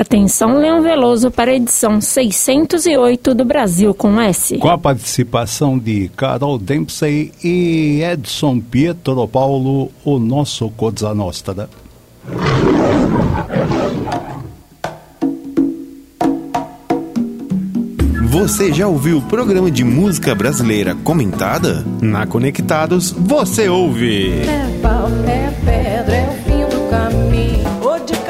Atenção, Leão Veloso, para a edição 608 do Brasil com S. Com a participação de Carol Dempsey e Edson Pietro Paulo, o nosso Cosa Nostra. Você já ouviu o programa de música brasileira comentada? Na Conectados, você ouve. É pau, é pedra,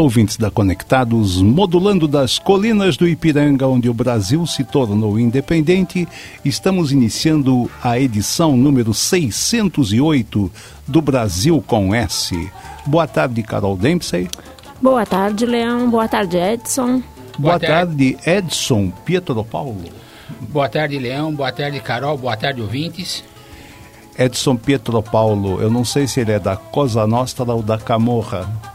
Alô, ouvintes da Conectados, modulando das colinas do Ipiranga, onde o Brasil se tornou independente, estamos iniciando a edição número 608 do Brasil com S. Boa tarde, Carol Dempsey. Boa tarde, Leão. Boa tarde, Edson. Boa, Boa tarde, Edson Pietro Paulo. Boa tarde, Leão. Boa tarde, Carol. Boa tarde, ouvintes. Edson Pietro Paulo, eu não sei se ele é da Cosa Nostra ou da Camorra.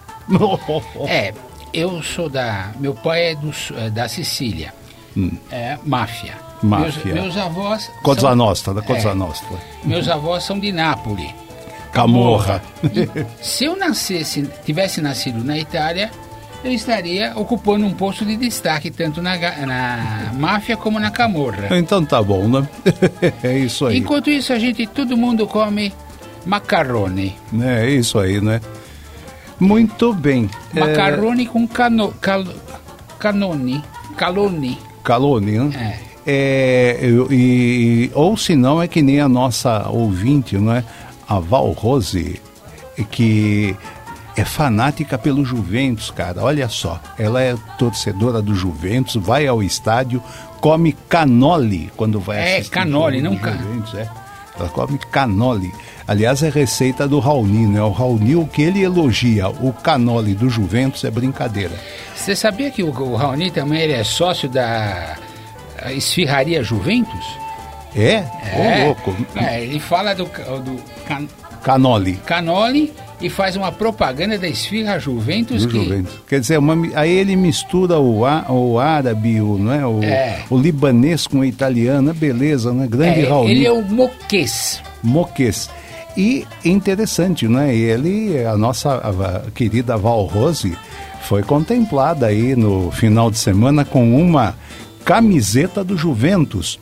É, eu sou da. Meu pai é, do, é da Sicília. Hum. É máfia. Máfia. Meus, meus avós. Cosa são, Nostra, da Cosa é, Nostra. Meus avós são de Nápoles. Camorra. se eu nascesse, tivesse nascido na Itália, eu estaria ocupando um posto de destaque tanto na, na máfia como na camorra. Então tá bom, né? é isso aí. Enquanto isso, a gente, todo mundo come macarrone. É isso aí, né? Muito bem. Macarrone é... com cano, cal, canone, calone. Calone, né? É. É, e, ou se não é que nem a nossa ouvinte, não é? A Val Rose, que é fanática pelo Juventus, cara. Olha só, ela é torcedora do Juventus, vai ao estádio, come canole quando vai é, assistir. É, canole, não. Juventus, é. Ela come canole. Aliás, é receita do Raoni, né? O Raoni, o que ele elogia, o canole do Juventus é brincadeira. Você sabia que o, o Raoni também ele é sócio da Esfirraria Juventus? É? É, Ô, louco. É, ele fala do, do can... canole. Canole e faz uma propaganda da esfirra Juventus. Do que... Juventus. Quer dizer, uma, aí ele mistura o, o árabe, o, não é? O, é. o libanês com o italiano, beleza, né? Grande é, Raul. Ele é o moquês. Moquês. E interessante, né? Ele, a nossa a querida Val Rose, foi contemplada aí no final de semana com uma camiseta do Juventus,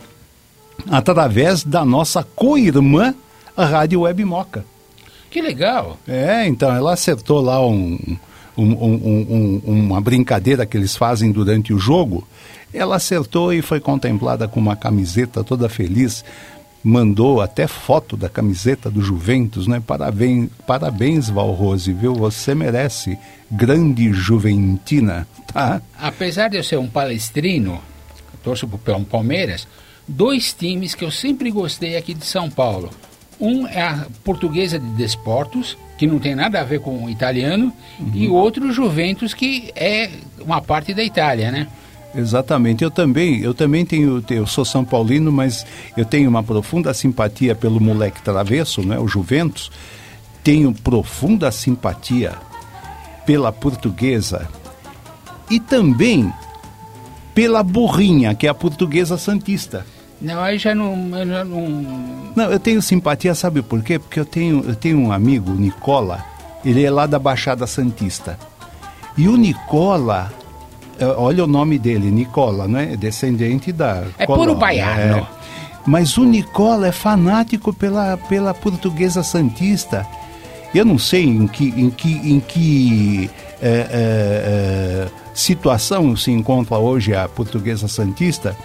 através da nossa co-irmã, a Rádio Web Moca. Que legal! É, então ela acertou lá um, um, um, uma brincadeira que eles fazem durante o jogo. Ela acertou e foi contemplada com uma camiseta toda feliz. Mandou até foto da camiseta do Juventus, né? Parabéns, parabéns Valrose, viu? Você merece. Grande Juventina, tá? Apesar de eu ser um palestrino, torço para o Palmeiras, dois times que eu sempre gostei aqui de São Paulo um é a portuguesa de Desportos, que não tem nada a ver com o italiano, uhum. e outro Juventus, que é uma parte da Itália, né? Exatamente. Eu também, eu também tenho, eu sou São Paulino, mas eu tenho uma profunda simpatia pelo moleque travesso, né, o Juventus. Tenho profunda simpatia pela portuguesa e também pela burrinha, que é a portuguesa santista. Não, aí já não, eu já não. Não, eu tenho simpatia, sabe por quê? Porque eu tenho, eu tenho um amigo, Nicola, ele é lá da Baixada Santista. E o Nicola, é, olha o nome dele, Nicola, não é? Descendente da. É puro baiano. É. Mas o Nicola é fanático pela, pela portuguesa Santista. Eu não sei em que, em que, em que é, é, situação se encontra hoje a Portuguesa Santista,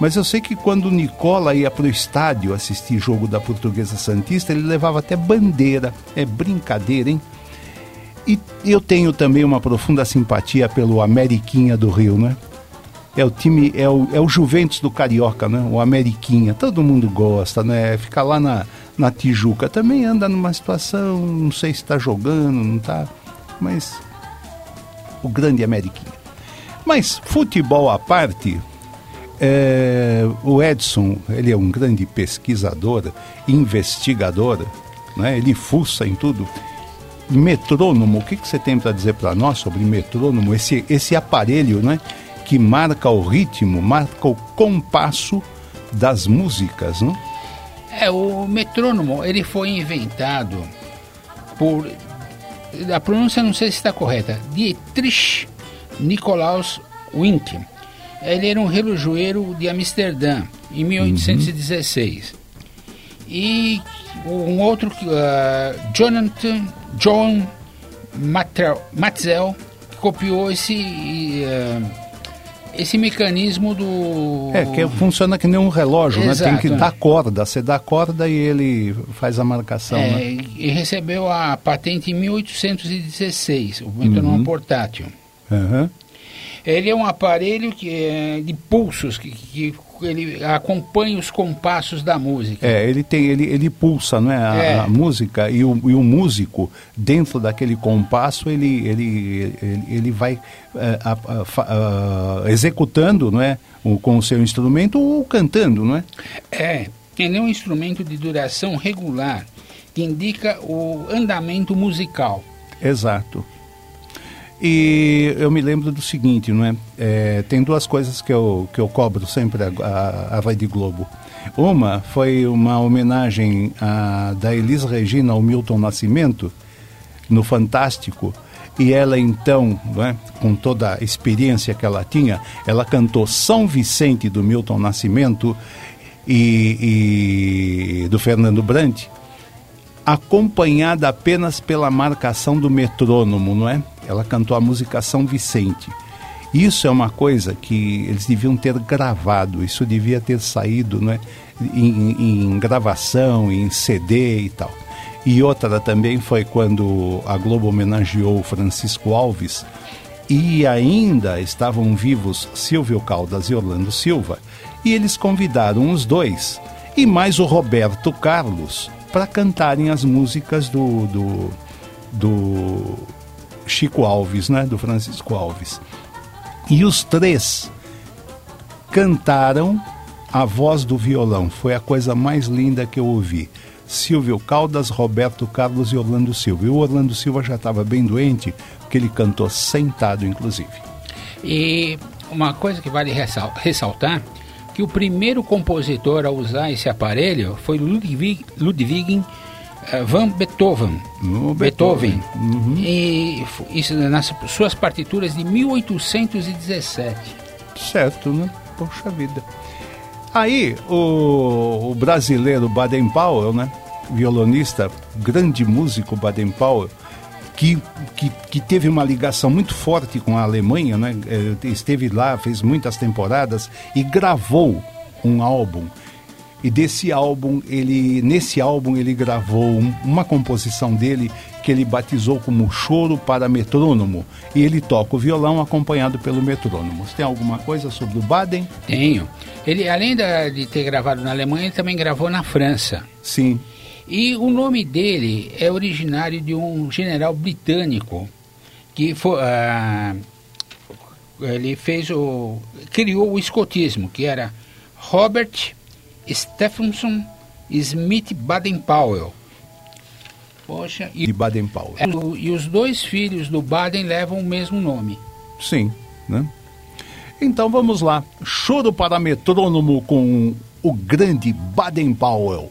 mas eu sei que quando o Nicola ia para o estádio assistir jogo da Portuguesa Santista, ele levava até bandeira. É brincadeira, hein? E eu tenho também uma profunda simpatia pelo Ameriquinha do Rio, né? É o time, é o, é o Juventus do Carioca, né? O Ameriquinha. Todo mundo gosta, né? Fica lá na, na Tijuca. Também anda numa situação, não sei se está jogando, não está. Mas o grande Ameriquinha. Mas futebol à parte, é, o Edson, ele é um grande pesquisador, investigador, né? ele fuça em tudo. Metrônomo, o que, que você tem para dizer para nós sobre metrônomo? Esse, esse aparelho né? que marca o ritmo, marca o compasso das músicas. Né? É, o metrônomo, ele foi inventado por... A pronúncia não sei se está correta. Dietrich Nikolaus Wink ele era um relojoeiro de Amsterdã, em 1816. Uhum. E um outro, uh, Jonathan John Matzel, que copiou esse, uh, esse mecanismo do... É, que funciona que nem um relógio, Exato, né? Tem que dar corda, você dá corda e ele faz a marcação, é, né? E recebeu a patente em 1816, o metrônomo uhum. portátil. Uhum. Ele é um aparelho que é de pulsos, que, que ele acompanha os compassos da música. É, ele tem, ele, ele pulsa, não é, a, é. a música e o, e o músico dentro daquele compasso ele ele ele, ele vai é, executando, não é, o, com o seu instrumento ou cantando, não é? É, ele é um instrumento de duração regular que indica o andamento musical. Exato. E eu me lembro do seguinte, não é? é tem duas coisas que eu, que eu cobro sempre a, a, a Rede Globo. Uma foi uma homenagem a, da Elis Regina ao Milton Nascimento, no Fantástico, e ela então, é, com toda a experiência que ela tinha, ela cantou São Vicente do Milton Nascimento e, e do Fernando Brandt, acompanhada apenas pela marcação do metrônomo, não é? Ela cantou a música São Vicente. Isso é uma coisa que eles deviam ter gravado, isso devia ter saído né, em, em gravação, em CD e tal. E outra também foi quando a Globo homenageou Francisco Alves e ainda estavam vivos Silvio Caldas e Orlando Silva, e eles convidaram os dois e mais o Roberto Carlos para cantarem as músicas do, do, do Chico Alves, né, do Francisco Alves. E os três cantaram a voz do violão. Foi a coisa mais linda que eu ouvi. Silvio Caldas, Roberto Carlos e Orlando Silva. E o Orlando Silva já estava bem doente, porque ele cantou sentado, inclusive. E uma coisa que vale ressaltar, que o primeiro compositor a usar esse aparelho foi Ludwig, Ludwig Van Beethoven. No Beethoven. Beethoven. Uhum. E isso nas suas partituras de 1817. Certo, né? Poxa vida. Aí, o, o brasileiro Baden Powell, né? Violonista, grande músico Baden Powell, que, que, que, teve uma ligação muito forte com a Alemanha, né? Eh, esteve lá, fez muitas temporadas e gravou um álbum e desse álbum, ele nesse álbum ele gravou um, uma composição dele que ele batizou como Choro para Metrônomo. E ele toca o violão acompanhado pelo metrônomo. Você tem alguma coisa sobre o Baden? Tenho. Ele, além da, de ter gravado na Alemanha, ele também gravou na França. Sim. E o nome dele é originário de um general britânico que foi, uh, ele fez o criou o escotismo, que era Robert Stephenson Smith Baden-Powell. Poxa, e, de Baden-Powell. É, e os dois filhos do Baden levam o mesmo nome. Sim, né? Então vamos lá. Choro para metrônomo com o grande Baden-Powell.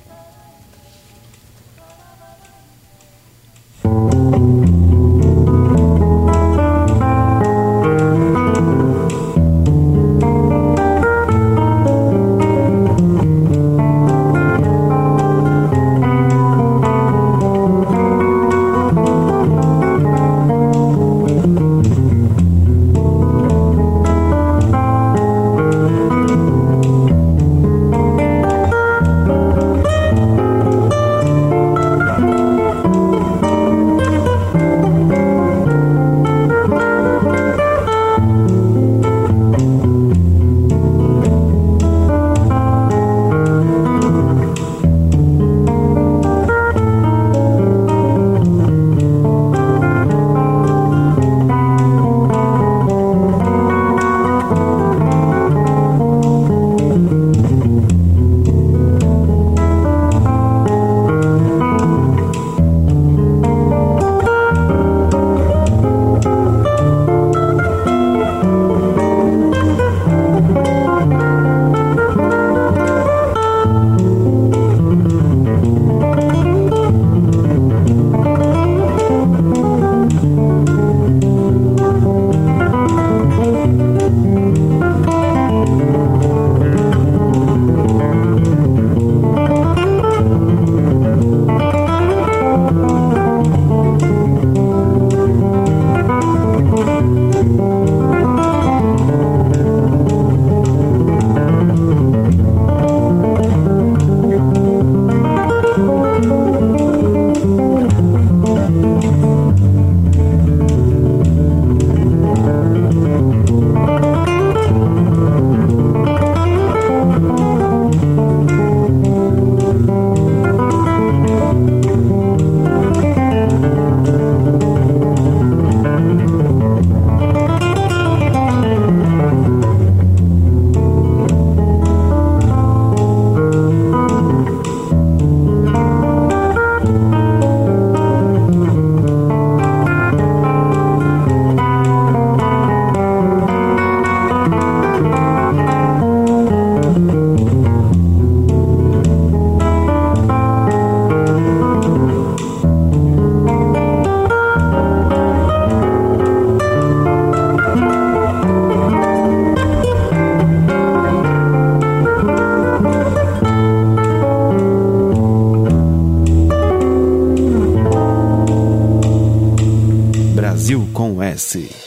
Brasil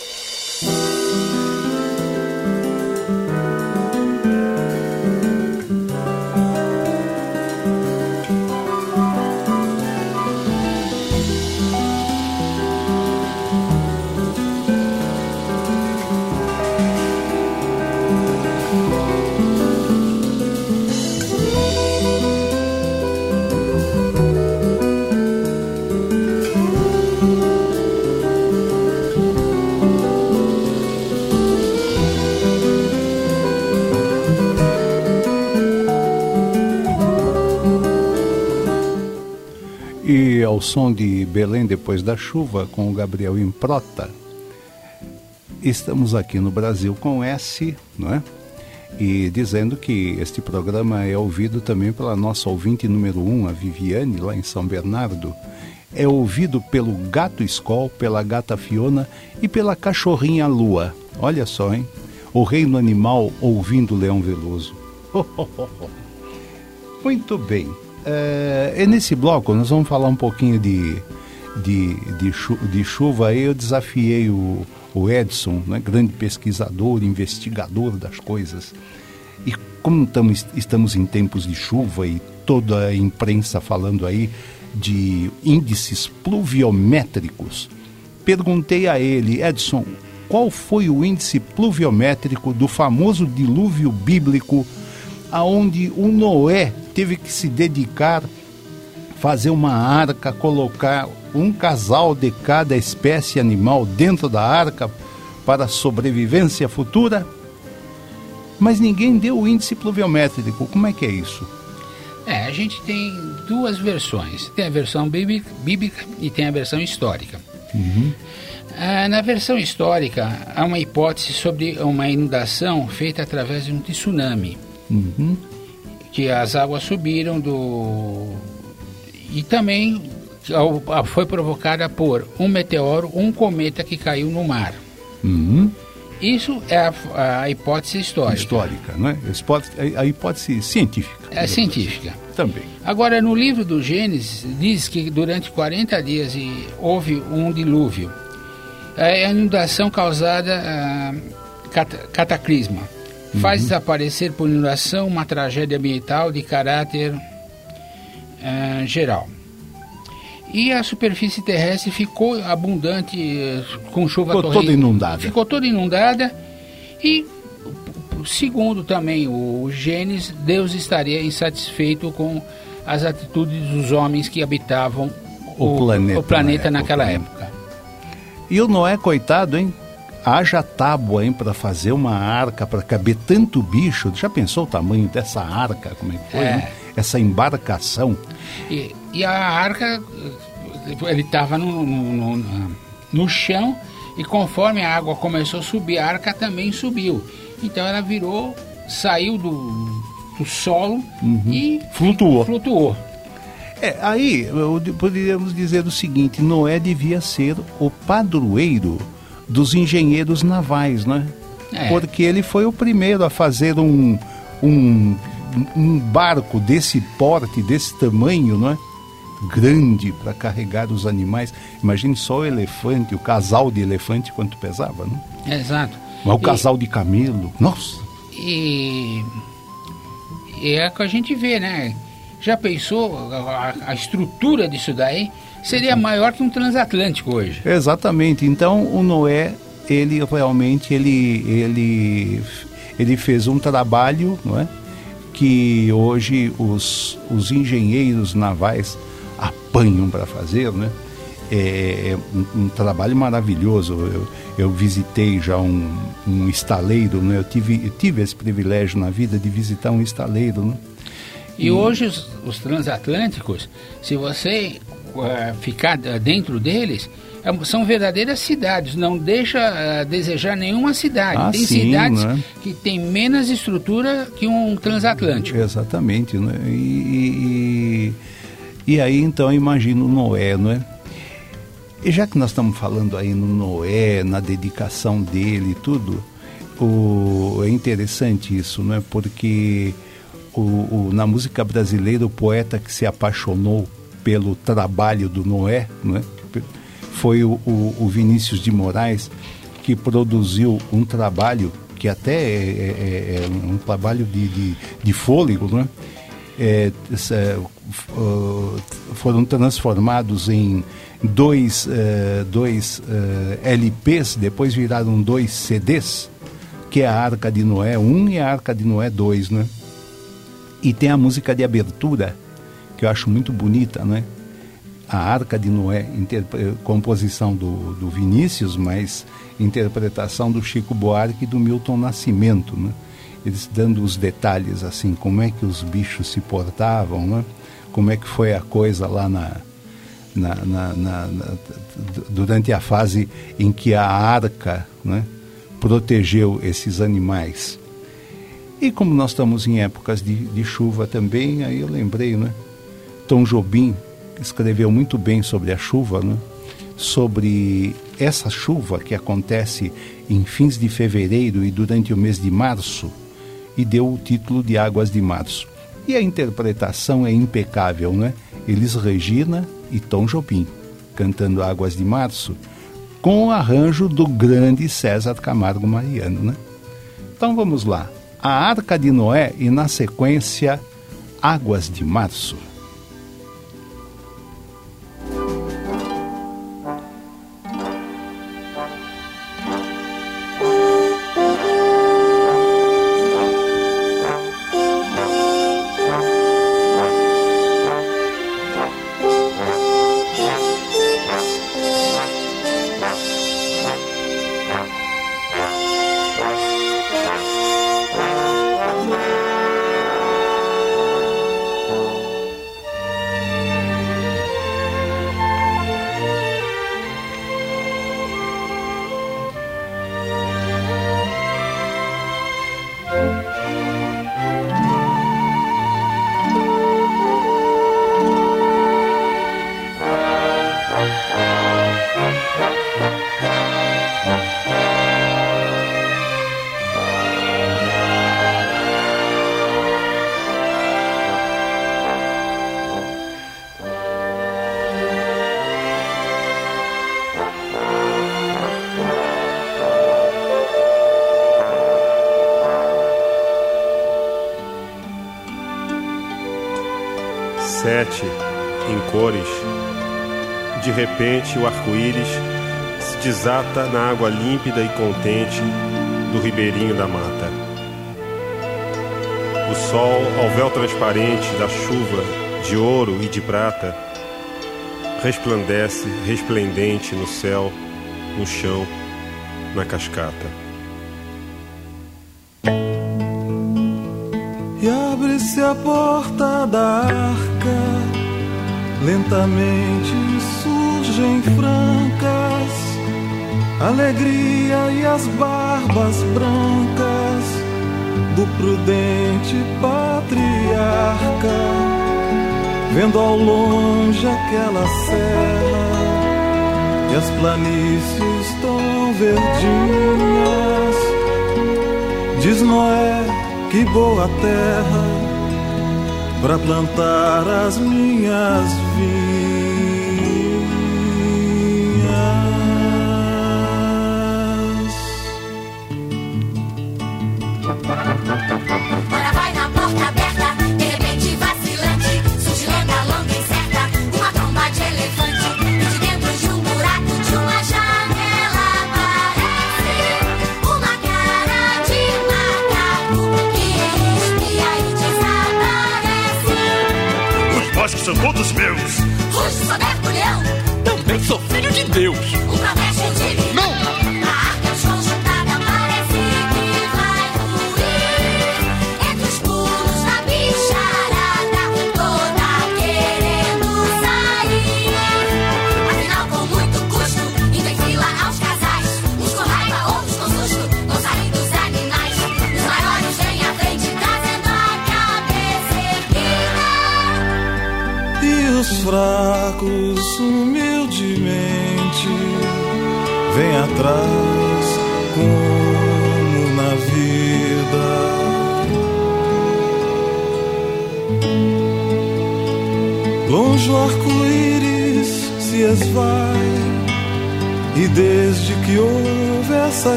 ao som de Belém depois da chuva, com o Gabriel Improta, estamos aqui no Brasil com S, não é? E dizendo que este programa é ouvido também pela nossa ouvinte número um, a Viviane, lá em São Bernardo. É ouvido pelo gato Skol, pela gata Fiona e pela cachorrinha Lua. Olha só, hein? O reino animal ouvindo o Leão Veloso. Muito bem. É, e nesse bloco nós vamos falar um pouquinho de, de, de, chu, de chuva. Eu desafiei o, o Edson, né, grande pesquisador, investigador das coisas. E como estamos, estamos em tempos de chuva e toda a imprensa falando aí de índices pluviométricos, perguntei a ele, Edson, qual foi o índice pluviométrico do famoso dilúvio bíblico aonde o Noé teve que se dedicar fazer uma arca, colocar um casal de cada espécie animal dentro da arca para sobrevivência futura? Mas ninguém deu o índice pluviométrico. Como é que é isso? É, a gente tem duas versões. Tem a versão bíblica, bíblica e tem a versão histórica. Uhum. Ah, na versão histórica, há uma hipótese sobre uma inundação feita através de um tsunami. Uhum. Que as águas subiram do. E também foi provocada por um meteoro, um cometa que caiu no mar. Uhum. Isso é a, a, hipótese histórica. Histórica, não é? A hipótese científica. É científica. Também. Agora, no livro do Gênesis, diz que durante 40 dias houve um dilúvio. É a inundação causada ah, cat, cataclisma. Uhum. Faz desaparecer por inundação uma tragédia ambiental de caráter ah, geral. E a superfície terrestre ficou abundante com chuva Ficou toda inundada. Ficou toda inundada e segundo também o Gênesis, Deus estaria insatisfeito com as atitudes dos homens que habitavam o, o planeta, o planeta na naquela época. época. E o Noé, coitado, hein? Haja tábua, hein, para fazer uma arca, para caber tanto bicho. Já pensou o tamanho dessa arca? Como é que foi, É. né? Essa embarcação. E, e a arca, ele estava no, no, no, no chão e conforme a água começou a subir, a arca também subiu. Então ela virou, saiu do, do solo e Flutuou. flutuou. É, aí poderíamos dizer o seguinte: Noé devia ser o padroeiro dos engenheiros navais, né? É. Porque ele foi o primeiro a fazer um, um, um barco desse porte, desse tamanho, não é? Grande para carregar os animais. Imagine só o elefante, o casal de elefante, quanto pesava, né? Exato. Mas o E- casal de camelo, nossa! E, e é o que a gente vê, né? Já pensou a, a estrutura disso daí? Seria maior que um transatlântico hoje. Exatamente. Então o Noé ele realmente ele, ele, ele fez um trabalho não é? que hoje os, os engenheiros navais apanham para fazer, né? É, é um, um, trabalho maravilhoso. Eu, eu visitei já um, um estaleiro, né? Eu tive, eu tive esse privilégio na vida de visitar um estaleiro, né? E, e hoje os, os, transatlânticos, se você ficar dentro deles, é são verdadeiras cidades, não deixa a desejar nenhuma cidade. Ah, tem sim, cidades né? que têm menos estrutura que um transatlântico. Exatamente, né? E, e, e aí então imagino Noé, não é? E já que nós estamos falando aí no Noé, na dedicação dele e tudo, o, é interessante isso, não é? Porque o, o, na música brasileira o poeta que se apaixonou pelo trabalho do Noé, não é? foi o, o, o Vinícius de Moraes que produziu um trabalho que até é, é, é um trabalho de, de, de fôlego, né? É, é, foram transformados em dois, uh, dois LPs, depois viraram dois CDs, que é a Arca de Noé 1 e a Arca de Noé 2, né? E tem a música de abertura, que eu acho muito bonita, né? a Arca de Noé, composição do, do Vinícius, mas interpretação do Chico Buarque e do Milton Nascimento, né? Eles dando os detalhes, assim, como é que os bichos se portavam, né? Como é que foi a coisa lá na, na, na, na durante a fase em que a arca né, protegeu esses animais. E como nós estamos em épocas de, de chuva também, aí eu lembrei, né? Tom Jobim escreveu muito bem sobre a chuva, né? sobre essa chuva que acontece em fins de fevereiro e durante o mês de março, e deu o título de Águas de Março. E a interpretação é impecável, né? Elis Regina e Tom Jobim, cantando Águas de Março, com o arranjo do grande César Camargo Mariano, né? Então vamos lá. A Arca de Noé e, na sequência, Águas de Março. Repente o arco-íris se desata na água límpida e contente do ribeirinho da mata. O sol, ao véu transparente da chuva de ouro e de prata, resplandece resplendente no céu, no chão, na cascata. E abre-se a porta da arca, lentamente surgem francas, alegria e as barbas brancas do prudente patriarca, vendo ao longe aquela serra e as planícies tão verdinhas, diz Noé que boa terra para plantar as minhas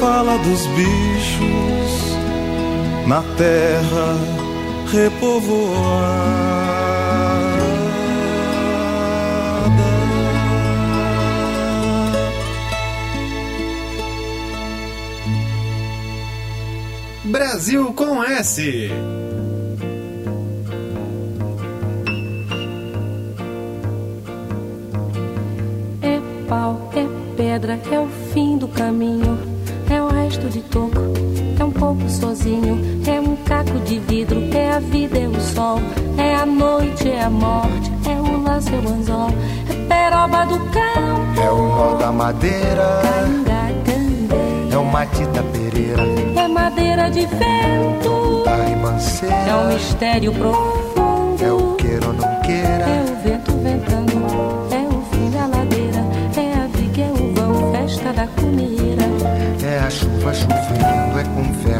fala dos bichos na terra repovoada. Brasil com S. É pau, é pedra, é o fim do caminho. Vida, é o sol. É a noite, é a morte, é o laço, é o anzol. É peroba do campo, É o nó da madeira, canga, é o Matita Pereira, É madeira de vento, é ribanceira, mistério profundo. é o queira ou não É queira, o vento ventando, é o fim da ladeira, é a viga, é o vão, festa da comida. é a chuva chovendo, é conversa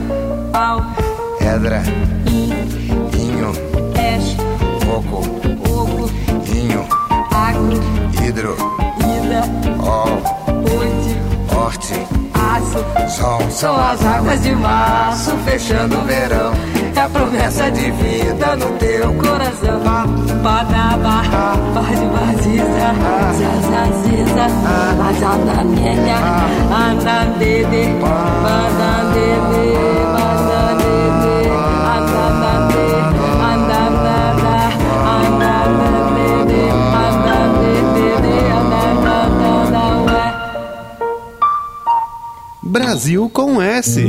Pedra, inho, peixe, coco, ovo, inho, agro, hidro, ida, ó, ponte, horte, aço. sol. São as águas de março fechando o verão, é a promessa de vida no teu coração. Badaba, bade baziza, zazaziza, azananenha, andandede, bandandede, Brasil com S.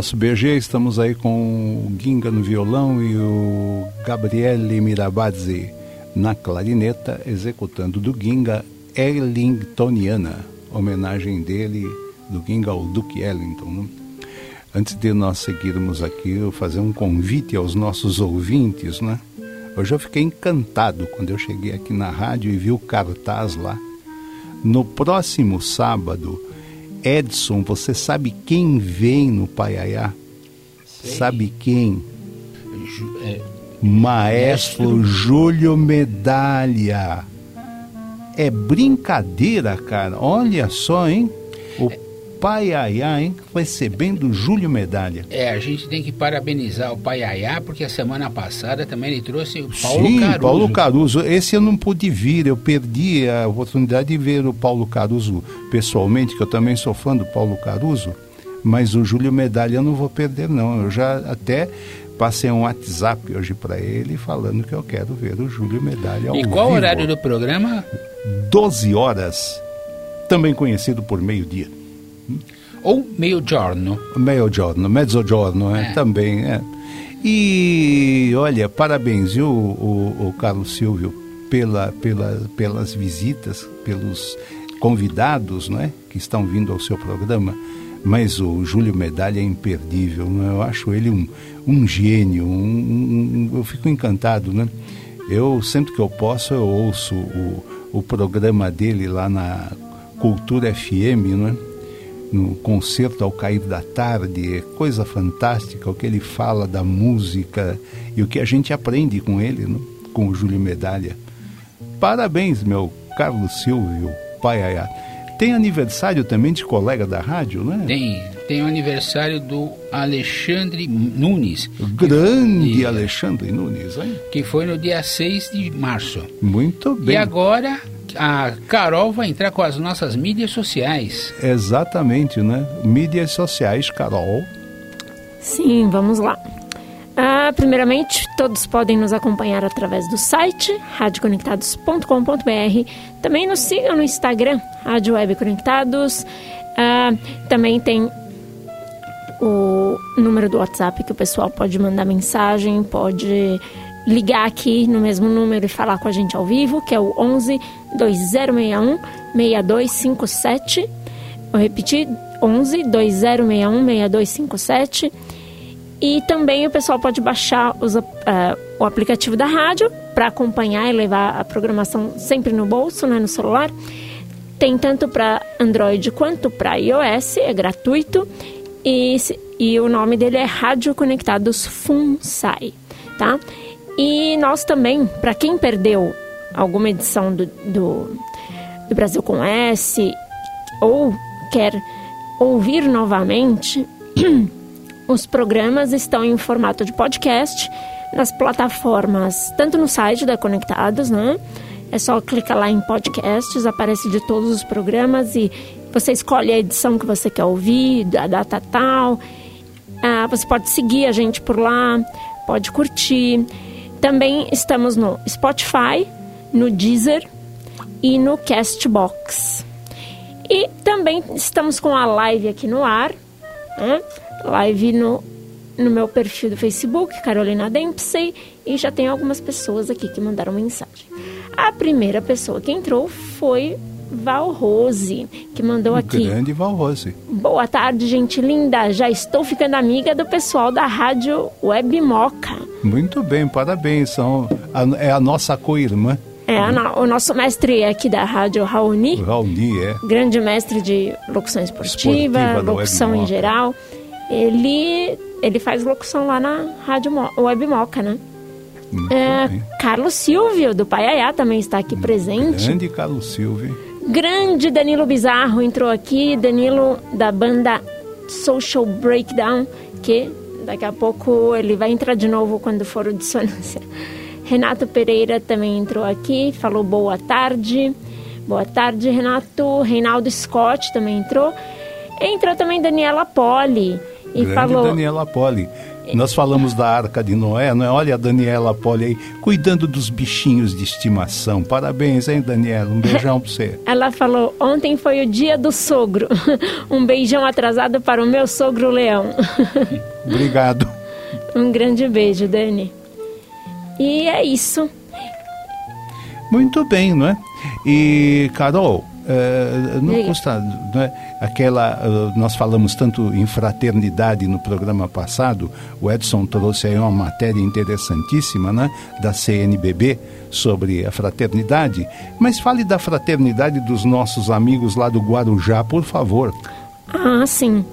nosso BG estamos aí com o Ginga no violão e o Gabriele Mirabazzi na clarineta, executando do Ginga Ellingtoniana, homenagem dele, do Ginga ao Duke Ellington. né? Antes de nós seguirmos aqui, eu fazer um convite aos nossos ouvintes, né? Hoje eu fiquei encantado quando eu cheguei aqui na rádio e vi o cartaz lá. No próximo sábado, Edson, você sabe quem vem no Paiaiá? Sabe quem? Ju- é, Maestro Júlio Medalha. É brincadeira, cara. Olha só, hein? O Paiaiá, hein? Recebendo Júlio Medalha. é, a gente tem que parabenizar o Paiaiá, porque a semana passada também ele trouxe o Paulo Sim, Caruso. Paulo Caruso. Esse eu não pude vir, eu perdi a oportunidade de ver o Paulo Caruso pessoalmente, que eu também sou fã do Paulo Caruso, mas o Júlio Medalha eu não vou perder, não. Eu já até passei um WhatsApp hoje para ele falando que eu quero ver o Júlio Medalha ao E qual vivo. horário do programa? 12 horas, também conhecido por meio-dia. Ou meio giorno. Mezzogiorno, mezzogiorno, é, É. também, é. E, olha, parabéns, viu, o, o Carlos Silvio, pela, pela, pelas visitas, pelos convidados, não é, que estão vindo ao seu programa. Mas o Júlio Medalha é imperdível, é? eu acho ele um, um gênio, um, um- um- eu fico encantado, né? Eu, sempre que eu posso, eu ouço o, o programa dele lá na Cultura FM, não é? No concerto ao cair da tarde, é coisa fantástica o que ele fala da música e o que a gente aprende com ele, né? com o Júlio Medalha. Parabéns, meu Carlos Silvio Paiaiá. Tem aniversário também de colega da rádio, né? Tem, tem o aniversário do Alexandre Nunes, grande E- Alexandre Nunes, hein? que foi no dia 6 de março. Muito E bem. agora a Carol vai entrar com as nossas mídias sociais. Exatamente, né? Mídias sociais, Carol. Sim, vamos lá. Ah, primeiramente, todos podem nos acompanhar através do site radioconectados.com.br. Também nos sigam no Instagram, Rádio Web Conectados. Ah, também tem o número do WhatsApp que o pessoal pode mandar mensagem, pode ligar aqui no mesmo número e falar com a gente ao vivo, que é o 11 2061 6257. Vou repetir, 11 2061 6257. E também o pessoal pode baixar os, eh, o aplicativo da rádio para acompanhar e levar a programação sempre no bolso, né, no celular. Tem tanto para Android quanto para iOS, é gratuito. E, e o nome dele é Rádio Conectados FUNSAI, tá? E nós também, para quem perdeu alguma edição do, do, do Brasil com S ou quer ouvir novamente, os programas estão em formato de podcast nas plataformas, tanto no site da Conectados, né? É só clicar lá em podcasts, aparece de todos os programas e você escolhe a edição que você quer ouvir, a data tal. Ah, você pode seguir a gente por lá, pode curtir. Também estamos no Spotify, no Deezer e no Castbox. E também estamos com a live aqui no ar, né? live no, no meu perfil do Facebook, Carolina Dempsey, e já tem algumas pessoas aqui que mandaram mensagem. A primeira pessoa que entrou foi Val Rose, que mandou aqui. Grande Valrose. Boa tarde, gente linda. Já estou ficando amiga do pessoal da rádio Web Moca. Muito bem, parabéns. São, é a nossa co-irmã. É, a o nosso mestre aqui da rádio, Raoni, Raoni, é. grande mestre de locução esportiva, Esportiva locução em geral, ele, ele faz locução lá na rádio Mo- Webmoca, né? Muito É. Carlos Silvio, do Paiaiá, também está aqui presente. Grande Carlos Silva. Grande Danilo Bizarro entrou aqui, Danilo da banda Social Breakdown, que daqui a pouco ele vai entrar de novo quando for o dissonância. Renato Pereira também entrou aqui, falou boa tarde. Boa tarde, Renato. Reinaldo Scott também entrou. Entrou também Daniela Poli e Grande falou Daniela Poli. Nós falamos da Arca de Noé, não é? Olha a Daniela Poli aí, cuidando dos bichinhos de estimação. Parabéns, hein, Daniela? Um beijão pra você. Ela falou: ontem foi o dia do sogro. Um beijão atrasado para o meu sogro Leão. Obrigado. Um grande beijo, Dani. E é isso. Muito bem, não é? E, Carol, eh, não custa, não é? Aquela, eh, nós falamos tanto em fraternidade no programa passado, o Edson trouxe aí uma matéria interessantíssima, né? Da CNBB sobre a fraternidade, mas fale da fraternidade dos nossos amigos lá do Guarujá, por favor. Ah, sim.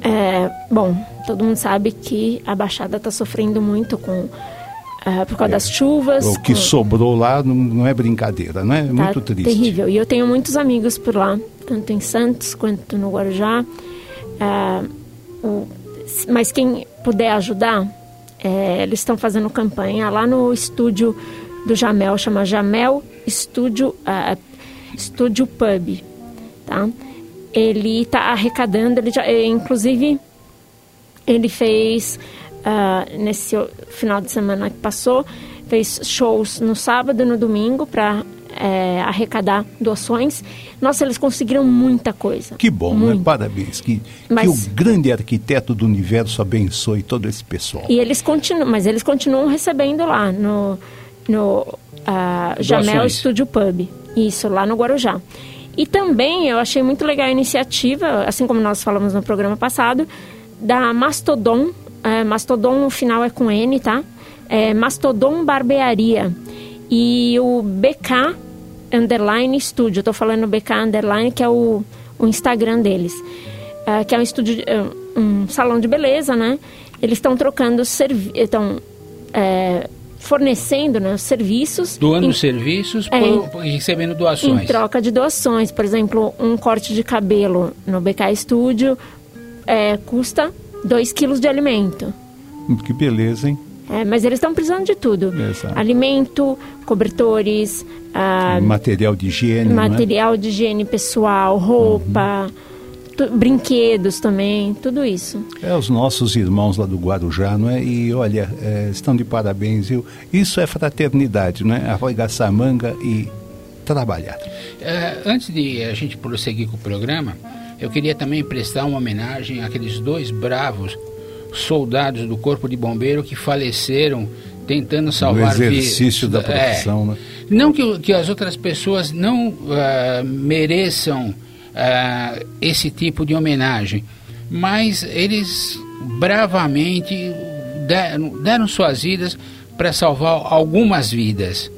É, bom, todo mundo sabe que a Baixada está sofrendo muito com ah, por causa das chuvas. O que sobrou lá não, não é brincadeira, não é? tá Muito triste. terrível. E eu tenho muitos amigos por lá, tanto em Santos quanto no Guarujá. Ah, o- mas quem puder ajudar, é, eles estão fazendo campanha lá no estúdio do Jamel, chama Jamel Estúdio, ah, Estúdio Pub, tá? Ele está arrecadando, ele já, eh, inclusive ele fez ah, nesse final de semana que passou fez shows no sábado e no domingo para arrecadar doações nossa eles conseguiram muita coisa Que bom, Muito. né? Parabéns. Que, Mas- que o grande arquiteto do universo abençoe todo esse pessoal. e eles continuam mas eles continuam recebendo lá no no ah, Jamel. Studio Pub isso lá no Guarujá e também eu achei muito legal a iniciativa assim como nós falamos no programa passado da Mastodon é, Mastodon no final é com N tá é, Mastodon Barbearia e o BK Underline Studio eu tô falando BK Underline que é o, o Instagram deles ah, que é um estúdio, ah, um salão de beleza, né? Eles estão trocando, servi estão é, fornecendo né, os serviços Doando em, serviços É, por- e recebendo em doações. troca de doações. Por exemplo, um corte de cabelo no BK Studio é, custa 2 quilos de alimento. Que beleza, hein? É, mas eles estão precisando de tudo. Exato. Alimento, cobertores, ah, Material de higiene, não é? material de higiene pessoal, roupa, tu- brinquedos também, tudo isso. É os nossos irmãos lá do Guarujá, não é? E olha, é, estão de parabéns, viu? Isso é fraternidade, não é? Arregaçar a manga e trabalhar. É, antes de a gente prosseguir com o programa, eu queria também prestar uma homenagem àqueles dois bravos soldados do Corpo de Bombeiro que faleceram tentando salvar No exercício vidas. da profissão, né? Não que, que as outras pessoas não ah, mereçam ah, esse tipo de homenagem, mas eles bravamente deram, deram suas vidas para salvar algumas vidas.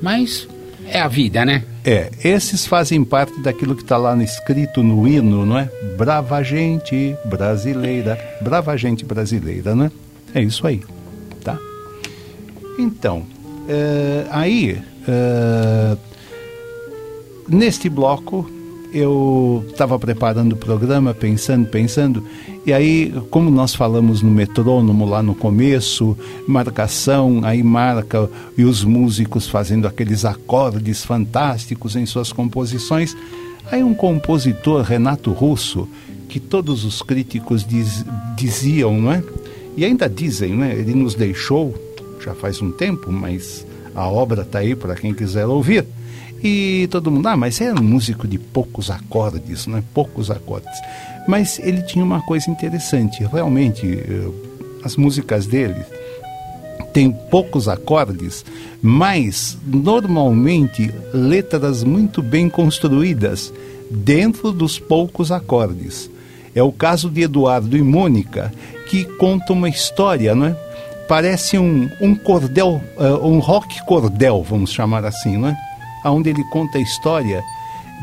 Mas é a vida, né? É, esses fazem parte daquilo que está lá no- escrito no hino, não é? Brava gente brasileira, brava gente brasileira, não é? É isso aí, tá? Então, eh, aí, eh, neste bloco, eu estava preparando o programa, pensando, pensando, e aí, como nós falamos no metrônomo lá no começo, marcação, aí marca, e os músicos fazendo aqueles acordes fantásticos em suas composições, aí um compositor, Renato Russo, que todos os críticos diz- diziam, não é? E ainda dizem, né? Ele nos deixou já faz um tempo, mas a obra está aí para quem quiser ouvir. E todo mundo, ah, mas é um músico de poucos acordes, né? Poucos acordes. Mas ele tinha uma coisa interessante, realmente, eh, as músicas dele têm poucos acordes, mas normalmente letras muito bem construídas dentro dos poucos acordes. É o caso de Eduardo e Mônica, que conta uma história, não é? Parece um, um cordel, eh, um rock cordel, vamos chamar assim, não é? Onde ele conta a história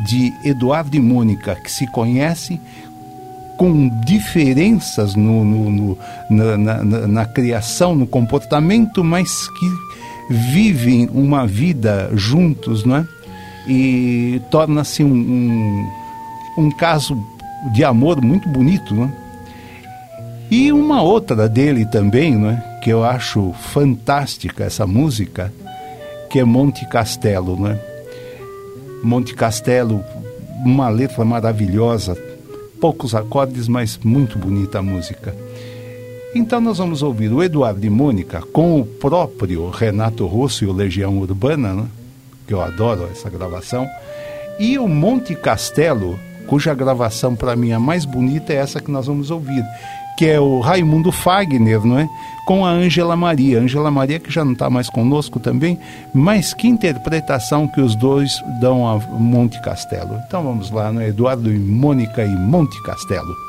de Eduardo e Mônica, que se conhecem com diferenças no, no- no- na, na- na- na criação, no comportamento, mas que vivem uma vida juntos, não é? E torna-se um, um, um caso de amor muito bonito, não é? E uma outra dele também, não é? que eu acho fantástica essa música, que é Monte Castelo. Não é? Monte Castelo, uma letra maravilhosa, poucos acordes, mas muito bonita a música. Então nós vamos ouvir o Eduardo e Mônica com o próprio Renato Russo e o Legião Urbana, né? que eu adoro essa gravação, e o Monte Castelo, cuja gravação para mim a mais bonita é essa que nós vamos ouvir, que é o Raimundo Fagner, não é? Com a Ângela Maria. Ângela Maria que já não está mais conosco também, mas que interpretação que os dois dão a Monte Castelo. Então vamos lá, não é? Eduardo e Mônica e Monte Castelo.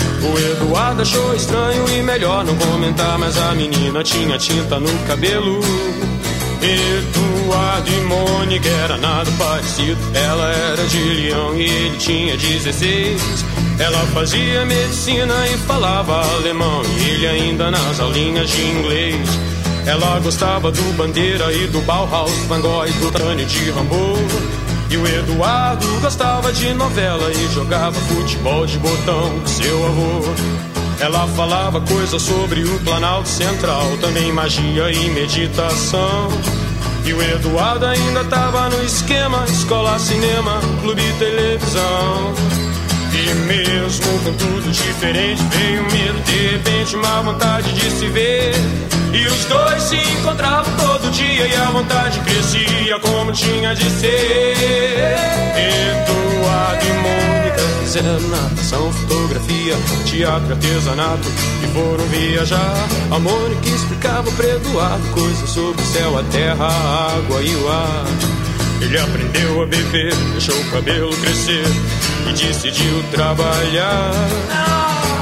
o Eduardo achou estranho e melhor não comentar, mas a menina tinha tinta no cabelo. Eduardo e Mônica era nada parecido. Ela era de leão e ele tinha 16. Ela fazia medicina e falava alemão, e ele ainda nas aulinhas de inglês. Ela gostava do Bandeira e do Bauhaus, Van Gogh e do Tânia de Rambo. E o Eduardo gostava de novela e jogava futebol de botão com seu avô. Ela falava coisas sobre o Planalto Central, também magia e meditação. E o Eduardo ainda tava no esquema: escola, cinema, clube e televisão. E mesmo com tudo diferente, veio medo, de repente, uma vontade de se ver. E os dois se encontravam todo dia e a vontade crescia como tinha de ser. Eduardo e Mônica fizeram natação, fotografia, teatro, artesanato e foram viajar. A Mônica explicava para Eduardo coisas sobre o céu, a terra, a água e o ar. Ele aprendeu a beber, deixou o cabelo crescer e decidiu trabalhar.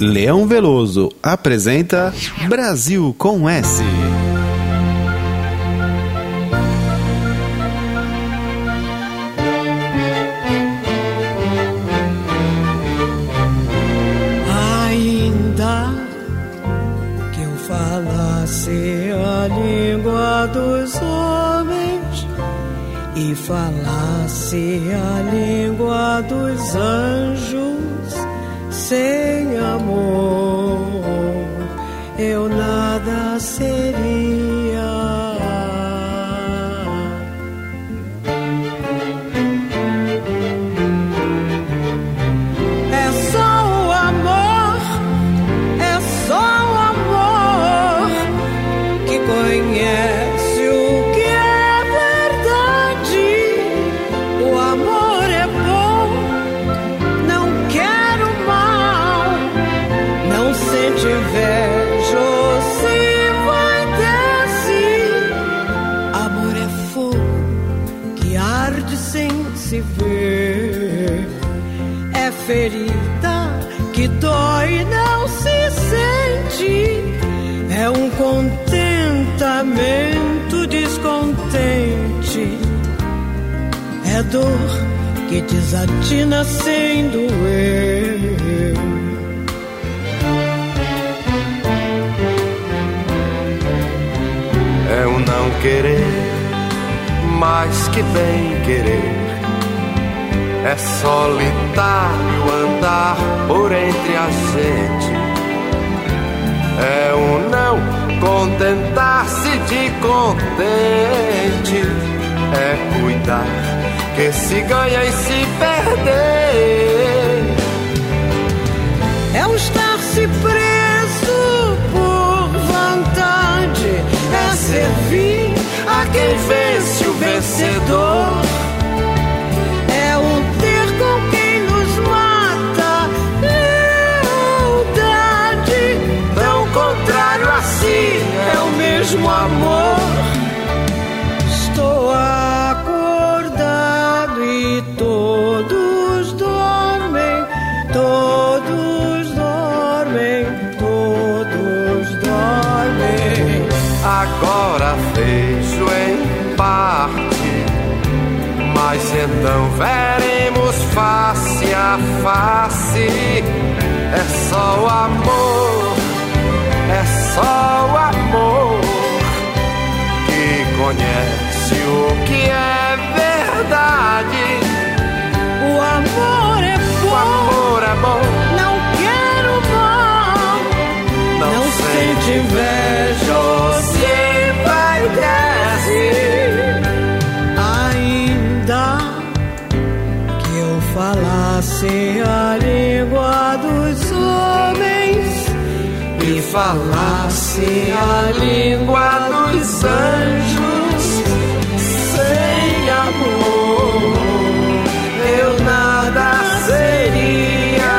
Leão Veloso apresenta Brasil com S. Ainda que eu falasse a língua dos homens e falasse falasse a língua dos anjos sem amor eu nada seria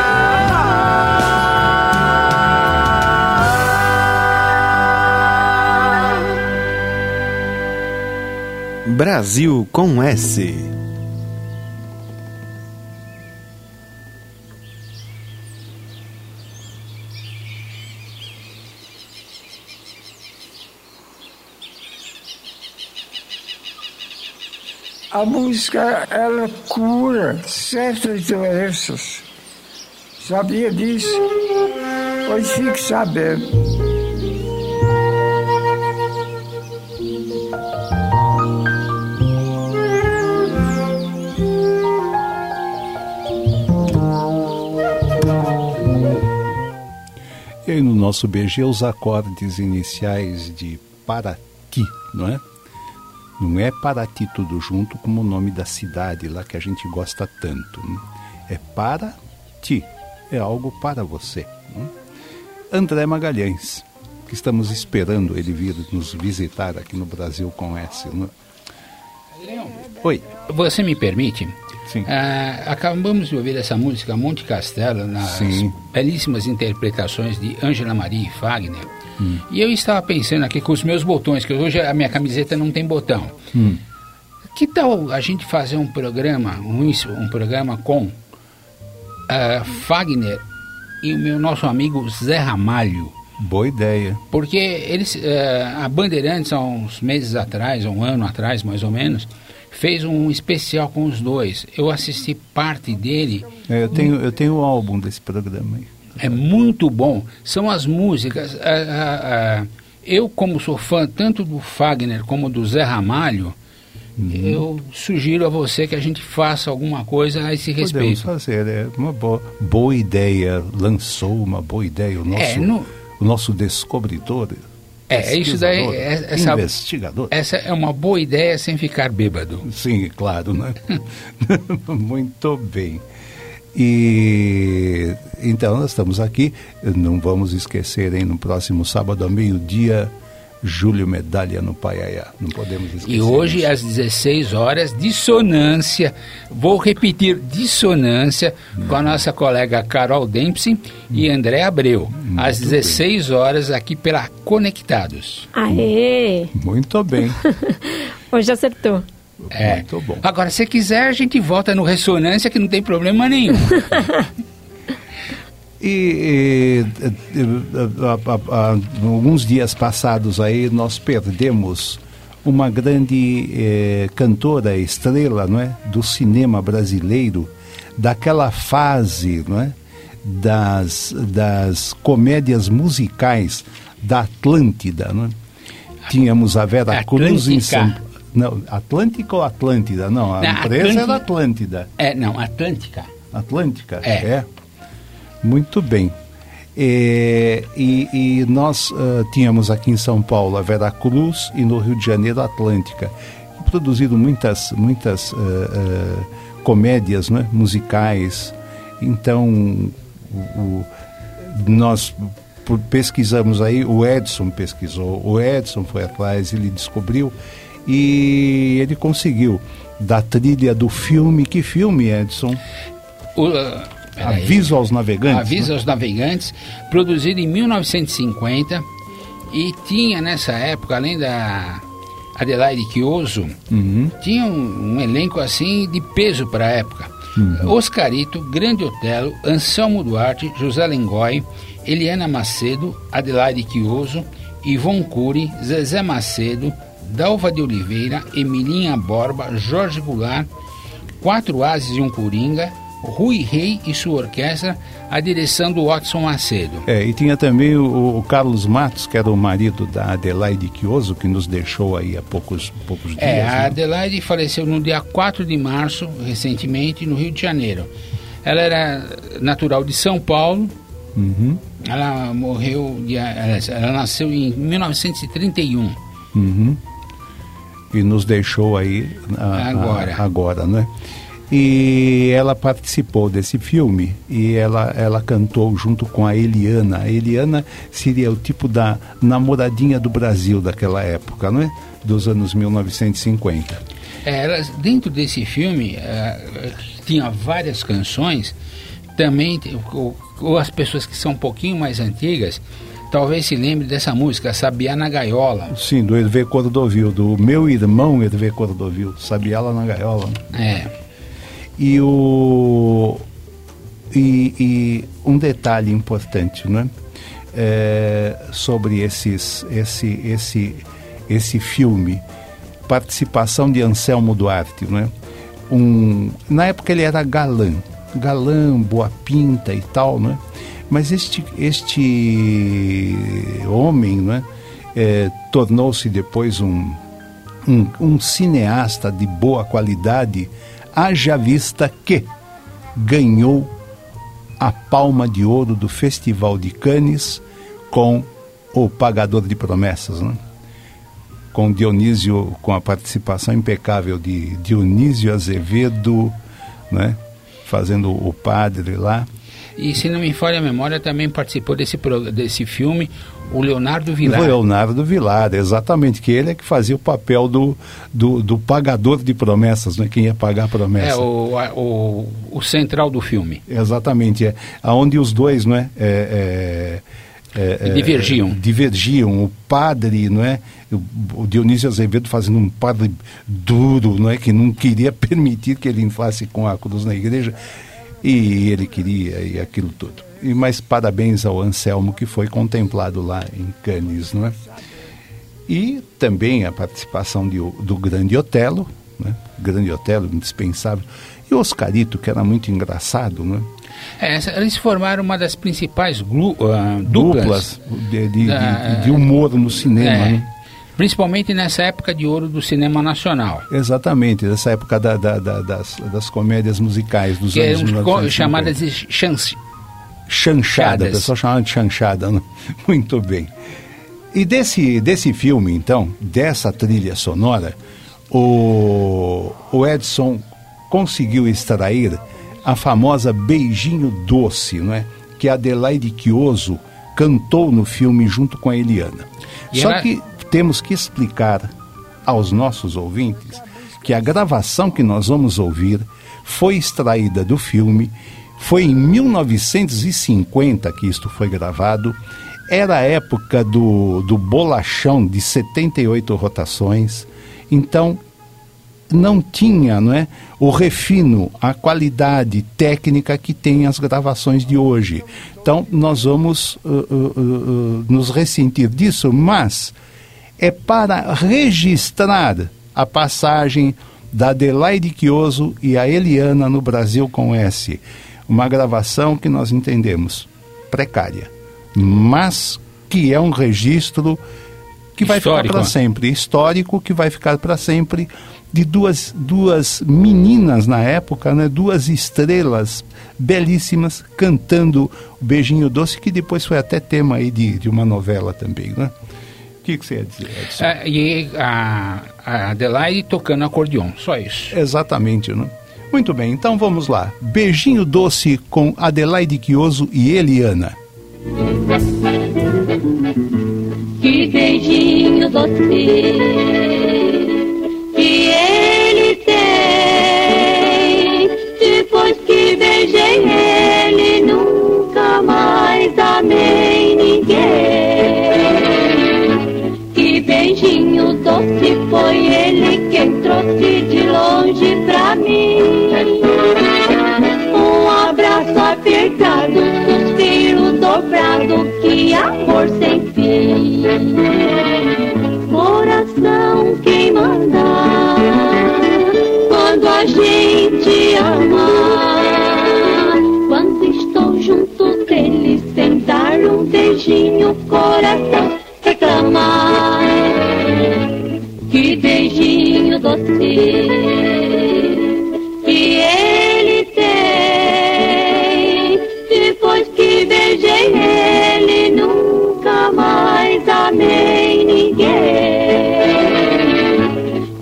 Brasil com S. A música, ela cura certas doenças. Sabia disso? Pois fique sabendo. E no nosso BG os acordes iniciais de Paraty, não é? Não é Paraty tudo junto como o nome da cidade lá que a gente gosta tanto. né? É para ti, é algo para você. né? André Magalhães, que estamos esperando ele vir nos visitar aqui no Brasil com S. né? Oi. Você me permite? Sim. Ah, acabamos de ouvir essa música Monte Castelo nas Sim. belíssimas interpretações de Ângela Maria e Fagner. E eu estava pensando aqui com os meus botões, que hoje a minha camiseta não tem botão. Hum. Que tal a gente fazer um programa, um, um programa com ah, Fagner e o meu nosso amigo Zé Ramalho. Boa ideia. Porque eles, eh, a Bandeirantes, há uns meses atrás, um ano atrás mais ou menos, fez um especial com os dois. Eu assisti parte dele. É, eu tenho, eu tenho o álbum desse programa aí. É muito bom. São as músicas. ah, ah, ah, eu, como sou fã tanto do Fagner como do Zé Ramalho, eu sugiro a você que a gente faça alguma coisa a esse Podemos respeito. fazer, é uma boa, boa ideia. Lançou uma boa ideia o nosso, É, no- o nosso descobridor. É, isso daí. é- essa, investigador. essa é uma boa ideia sem ficar bêbado. Sim, claro, né? Muito bem. E então nós estamos aqui. Não vamos esquecer, hein? No próximo sábado, ao meio-dia, Júlio Medalha no Paiaiá. Não podemos esquecer. E hoje, isso. às 16 horas, dissonância. Vou repetir: dissonância com a nossa colega Carol Dempsey e André Abreu. às 16 horas, aqui pela Conectados. Aê! Muito bem. Hoje acertou. É. Muito bom. Agora, se quiser, a gente volta no Ressonância, que não tem problema nenhum. E, e, e, a- a- a- alguns dias passados aí nós perdemos uma grande eh, cantora, estrela, não é, do cinema brasileiro, daquela fase, não é, das, das comédias musicais da Atlântida, não é? Tínhamos a Vera Cruz em São Atlântica. Não, Atlântica ou Atlântida? Não, a Não, empresa Atlântica. era Atlântida. É, não, Atlântica. Atlântica? É. Muito bem. É, e, e nós ah, tínhamos aqui em São Paulo a Vera Cruz e no Rio de Janeiro a Atlântica. Produzido muitas, muitas ah, ah, comédias né, musicais. Então, o- o- nós pesquisamos aí, o Edson pesquisou, o Edson foi atrás, ele descobriu e ele conseguiu da trilha do filme. Que filme, Edson? O, peraí. Aviso aos navegantes. Aviso né? aos Navegantes, produzido em 1950 e tinha nessa época, além da Adelaide Chioso, Uhum. tinha um, um elenco assim de peso para a época. Uhum. Oscarito, Grande Otelo, Anselmo Duarte, José Lengói, Eliana Macedo, Adelaide Chioso, Ivon Cury, Zezé Macedo, Dalva de Oliveira, Emilinha Borba, Jorge Goulart, Quatro Ases e um Coringa, Rui Rei e sua orquestra, a direção do Watson Macedo. É, e tinha também o, o Carlos Matos, que era o marido da Adelaide Chioso, que nos deixou aí há poucos, poucos dias. É, a né? Adelaide faleceu no dia 4 de março, recentemente, no Rio de Janeiro. Ela era natural de São Paulo, Uhum, ela morreu, ela, ela nasceu em 1931. uhum. E nos deixou aí a- a- Agora. agora, né? E ela participou desse filme e ela, ela cantou junto com a Eliana. A Eliana seria o tipo da namoradinha do Brasil daquela época, não é? Dos anos 1950. É, ela, dentro desse filme, eh, tinha várias canções, também, ou, ou as pessoas que são um pouquinho mais antigas, talvez se lembre dessa música, Sabiá na Gaiola. Sim, do Hervé Cordovil, do meu irmão Hervé Cordovil, Sabiá-la na gaiola. É, E o e, e um detalhe importante, né? É, sobre esses esse esse esse filme, participação de Anselmo Duarte, né? Um, na época ele era galã, galã, boa pinta e tal, né? Mas este este homem, né? É, tornou-se depois um um, um cineasta de boa qualidade, haja vista que ganhou a palma de ouro do Festival de Cannes com o Pagador de Promessas, né? com Dionísio, com a participação impecável de Dionísio Azevedo, né? fazendo o padre lá. E se não me falha a memória, também participou desse, desse filme o Leonardo Vilar. foi Leonardo Vilar, exatamente, que ele é que fazia o papel do, do, do pagador de promessas, né? quem ia pagar a promessa. É, o, a- o, o central do filme. Exatamente, é. Aonde os dois, não é? é, é, é, é, Divergiam. divergiam. O padre, não é? O, o Dionísio Azevedo fazendo um padre duro, não é? Que não queria permitir que ele entrasse com a cruz na igreja. E ele queria e aquilo tudo. E mas parabéns ao Anselmo que foi contemplado lá em Cannes, não é? E também a participação de, do Grande Otelo, né? Grande Otelo, indispensável. E o Oscarito, que era muito engraçado, né? É, essa- eles formaram uma das principais glu- ah, duplas, Duplas de, de- de humor no cinema, É, né? Principalmente nessa época de ouro do cinema nacional. Exatamente, dessa época da- da- da- das, das comédias musicais dos Que anos eram co- 1950. chamadas de chance. chanchada, o pessoal chamava de chanchada, né? muito bem. E desse, desse filme, então, dessa trilha sonora, o, o Edson conseguiu extrair a famosa Beijinho Doce, não é? que Adelaide Chioso cantou no filme junto com a Eliana. E Só ela- que temos que explicar aos nossos ouvintes que a gravação que nós vamos ouvir foi extraída do filme, foi em 1950 que isto foi gravado, era a época do, do bolachão de 78 rotações, então não tinha não é, o refino, a qualidade técnica que tem as gravações de hoje. Então, nós vamos uh, uh, uh, uh, nos ressentir disso, mas é para registrar a passagem da Adelaide Chioso e a Eliana no Brasil com S. Uma gravação que nós entendemos precária, mas que é um registro que vai ficar Histórico, para né? sempre, histórico, que vai ficar para sempre, de duas, duas meninas na época, né, duas estrelas belíssimas cantando o Beijinho Doce, que depois foi até tema aí de, de uma novela também. Né? O que, que você ia dizer, Edson? Ah, e a, a Adelaide tocando acordeon, só isso. Exatamente, né? Muito bem, então vamos lá. Beijinho Doce com Adelaide Chioso e Eliana. Que beijinho doce que foi ele quem trouxe de longe pra mim. Um abraço apertado, suspiro dobrado, que amor sem fim. Coração quem manda quando a gente ama. Quando estou junto dele, sem dar um beijinho, coração reclama. Que beijinho doce que ele tem. Depois que beijei ele, nunca mais amei ninguém.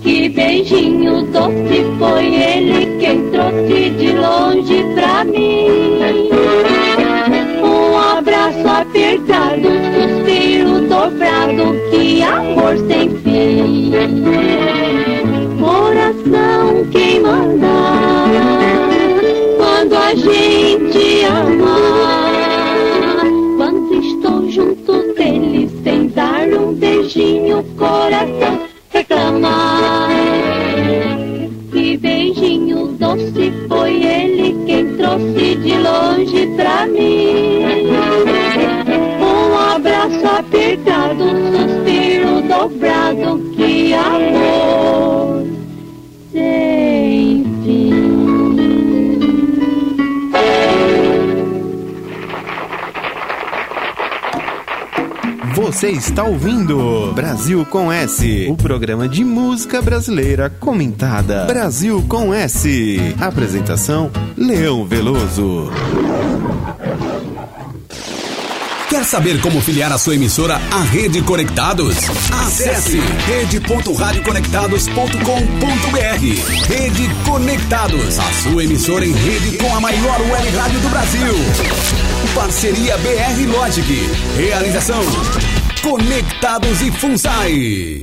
Que beijinho doce foi ele quem trouxe de longe pra mim. Um abraço apertado, suspiro dobrado, que amor sem fim. Coração quem manda quando a gente ama. Quando estou junto dele, sem dar um beijinho, coração reclama. Que beijinho doce foi ele quem trouxe de longe pra mim. Um abraço apertado, suspiro dobrado, que amor sem fim. Você está ouvindo Brasil com S, o programa de música brasileira comentada. Brasil com S. Apresentação: Leão Veloso. Quer saber como filiar a sua emissora à Rede Conectados? Acesse rede.radioconectados.com.br. Rede Conectados, a sua emissora em rede com a maior web rádio do Brasil. Parceria BR Logic. Realização Conectados e FUNSAI.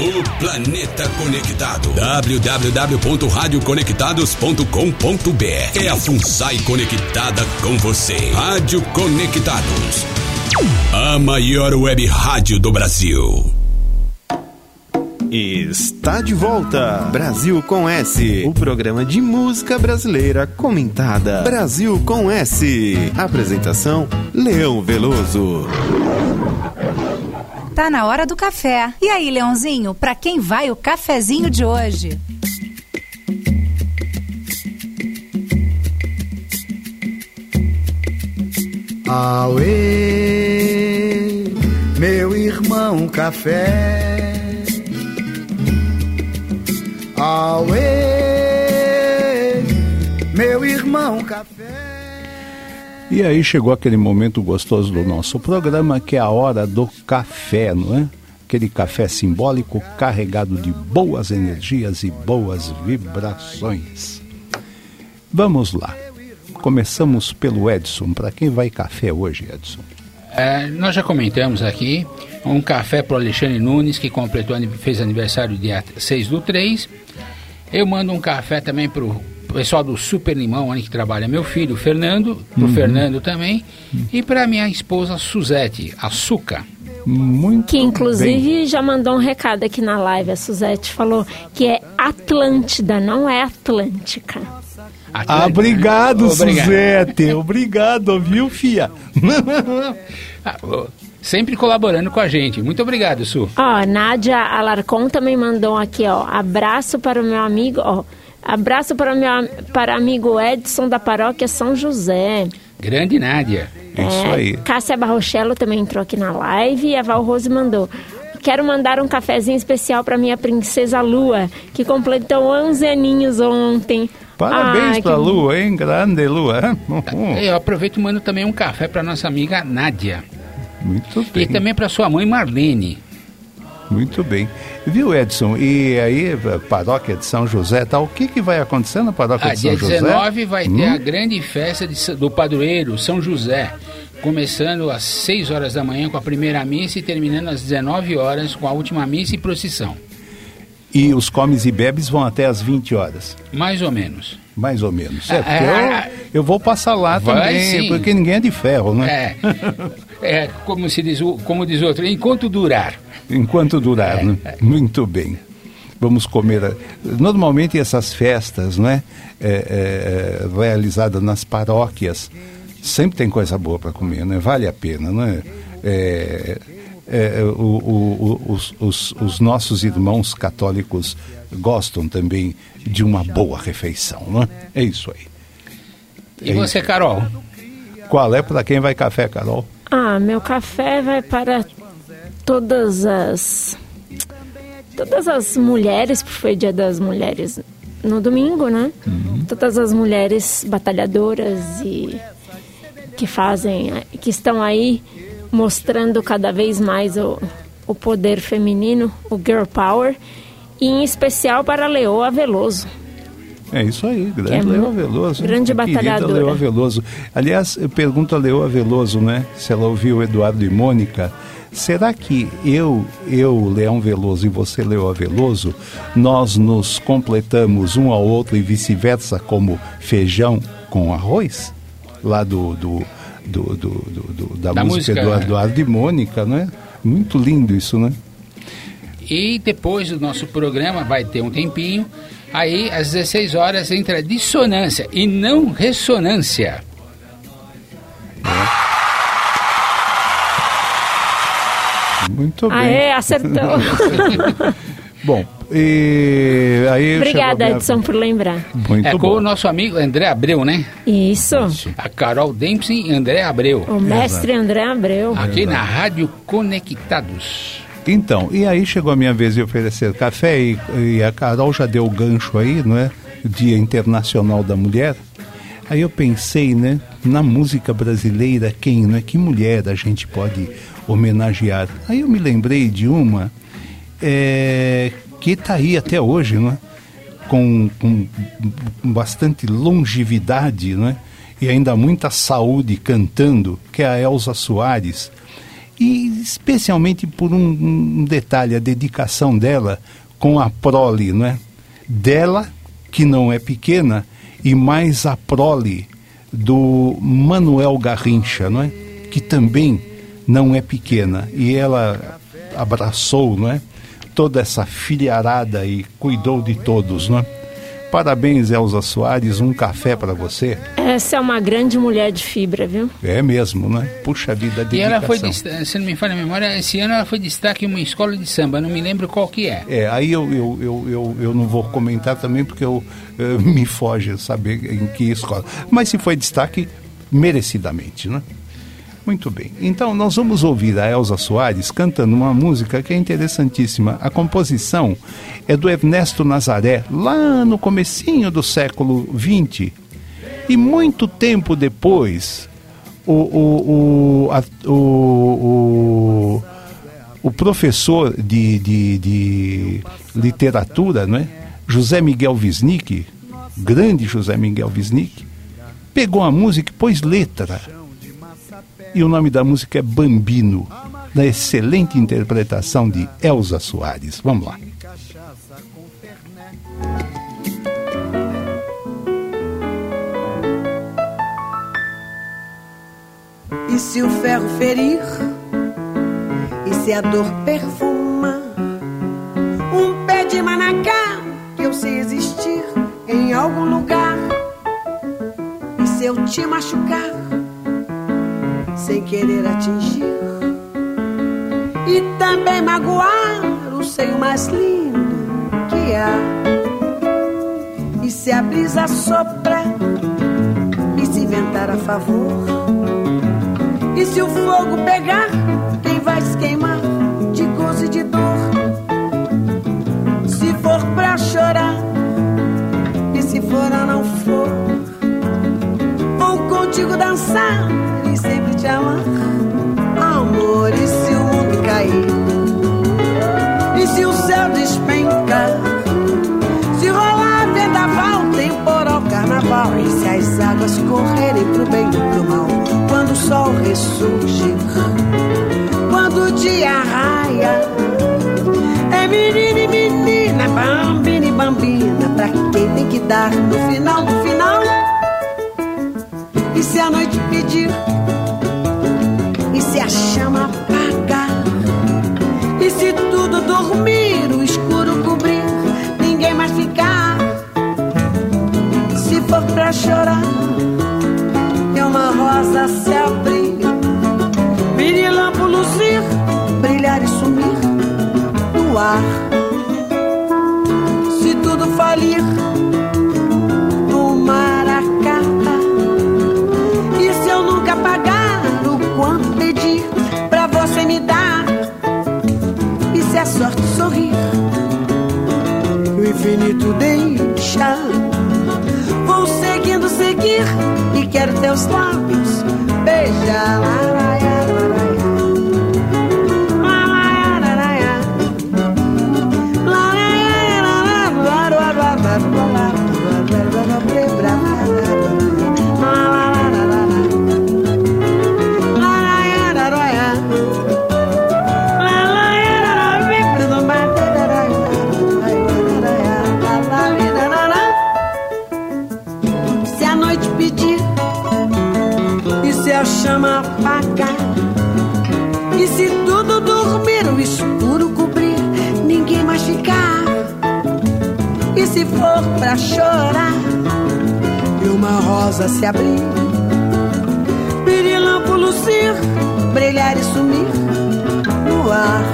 O planeta conectado. www.radioconectados.com.br É a FUNSAI conectada com você. Rádio Conectados. A maior web rádio do Brasil. Está de volta! Brasil com S, o programa de música brasileira comentada. Brasil com S. Apresentação: Leão Veloso. Tá na hora do café. E aí, Leãozinho, pra quem vai o cafezinho de hoje? Auê, meu irmão café. Auê, meu irmão café. E aí chegou aquele momento gostoso do nosso programa, que é a hora do café, não é? Aquele café simbólico carregado de boas energias e boas vibrações. Vamos lá. Começamos pelo Edson. Para quem vai café hoje, Edson? É, nós já comentamos aqui um café para Alexandre Nunes, que completou, fez aniversário dia 6 do 3. Eu mando um café também para o pessoal do Super Limão, onde que trabalha meu filho, Fernando, para o Uhum. Fernando também, e para minha esposa Suzete, Açúcar. Muito Que inclusive já mandou um recado aqui na live. A Suzete falou que é Atlântida, não é Atlântica. Ah, obrigado, Suzete. Obrigado, viu, fia? Ah, Sempre colaborando com a gente. Muito obrigado, Su. Ó, Nádia Alarcon também mandou aqui, ó. Abraço para o meu amigo, ó. Abraço para o meu para amigo Edson da paróquia São José. Grande Nádia. É, Cássia Barrochello também entrou aqui na live e a Val Rose mandou. Quero mandar um cafezinho especial para minha princesa Lua, que completou 11 aninhos ontem. Parabéns Ai, pra que- Lua, hein? Grande Lua. Uhum. Eu aproveito e mando também um café para nossa amiga Nádia. Muito E bem. também para sua mãe Marlene. Muito bem. Viu, Edson? E aí, paróquia de São José, tá? O que, que vai acontecer na paróquia Ah, de São dia José? 19 vai ter Hum? a grande festa de do padroeiro, São José. Começando às 6 horas da manhã com a primeira missa e terminando às 19 horas com a última missa e procissão. E os comes e bebes vão até às 20 horas. Mais ou menos. Mais ou menos. É, Ah, porque ah, eu, eu vou passar lá Vai também, sim. porque ninguém é de ferro, né? É, é como, se diz, como diz outro, enquanto durar. Enquanto durar, né? Muito bem. Vamos comer. Normalmente essas festas, né? é, é, realizadas nas paróquias, sempre tem coisa boa para comer, né? Vale a pena, né? É, é, o- o- os, os- os nossos irmãos católicos gostam também de uma boa refeição, né? É isso aí. E É você, Carol? Qual é para quem vai café, Carol? Ah, meu café vai para todas as todas as mulheres, porque foi dia das mulheres no domingo, né? Todas as mulheres batalhadoras e que fazem, que estão aí mostrando cada vez mais o, o poder feminino, o girl power, e em especial para a Leoa Veloso. É isso aí, grande é Leoa Veloso. grande batalhadora. Leoa Veloso. Aliás, eu pergunto a Leoa Veloso, né? Se ela ouviu Eduardo e Mônica. Será que eu, eu, Leão Veloso, e você, Leoa Veloso, nós nos completamos um ao outro e vice-versa, como feijão com arroz? Lá do, do, do, do- do- do- da, Da música, música, do Eduardo e Mônica, né? Muito lindo isso, né? E depois do nosso programa vai ter um tempinho. Aí, às 16 horas, entra dissonância e não ressonância. Muito bem. Aê, acertou. Bom, e aí Obrigada, minha- Edson, por lembrar. Muito é com bom. o nosso amigo André Abreu, né? Isso. A Carol Dempsey e André Abreu. O mestre André Abreu. Aqui na Rádio Conectados. Então, e aí chegou a minha vez de oferecer café e, e a Carol já deu o gancho aí, não é? Dia Internacional da Mulher. Aí eu pensei, né, na música brasileira, quem, né, que mulher a gente pode homenagear? Aí eu me lembrei de uma é, que está aí até hoje, não é? Com, com bastante longevidade, não é? E ainda muita saúde cantando, que é a Elza Soares. E especialmente por um, um detalhe, a dedicação dela com a prole, não é? Dela, que não é pequena, e mais a prole do Manuel Garrincha, não é? Que também não é pequena. E ela abraçou, não é? Toda essa filharada e cuidou de todos, não é? Parabéns, Elza Soares, um café para você. Essa é uma grande mulher de fibra, viu? É mesmo, né? Puxa vida, E ela foi, dedicação. se não me falha a memória, esse ano ela foi destaque em uma escola de samba, não me lembro qual que é. É, aí eu, eu, eu, eu, eu não vou comentar também porque eu, eh, me foge saber em que escola. Mas se foi destaque, merecidamente, né? Muito bem. Então nós vamos ouvir a Elza Soares cantando uma música que é interessantíssima. A composição é do Ernesto Nazaré, lá no comecinho do século XX. E muito tempo depois, o, o, o, o, o professor de, de, de literatura, não é? José Miguel Wisnik, grande José Miguel Wisnik, pegou a música e pôs letra. E o nome da música é Bambino, da excelente interpretação de Elza Soares. Vamos lá. E se o ferro ferir? E se a dor perfuma? Um pé de manacá que eu sei existir em algum lugar. E se eu te machucar sem querer atingir? E também magoar o seio mais lindo que há. E se a brisa sopra e se ventar a favor? E se o fogo pegar, quem vai se queimar de gozo e de dor? Se for pra chorar, e se for ou não for, vou contigo dançar e sempre te amar. Amor, e se o mundo cair? E se o céu despencar? Se rolar vendaval, temporal, carnaval E se as águas correrem pro bem e pro mal Quando o sol ressurgir Quando o dia raia É menino e menina, bambina e bambina Pra quem tem que dar no final do final E se a noite pedir e se tudo dormir, o escuro cobrir, ninguém mais ficar. Se for pra chorar, e uma rosa se abrir, virilampo luzir, brilhar e sumir no ar. Se tudo falir, sorrir. O infinito deixar. Vou seguindo, seguir e quero teus lábios beijar For pra chorar e uma rosa se abrir, pirilampo lucir, brilhar e sumir no ar.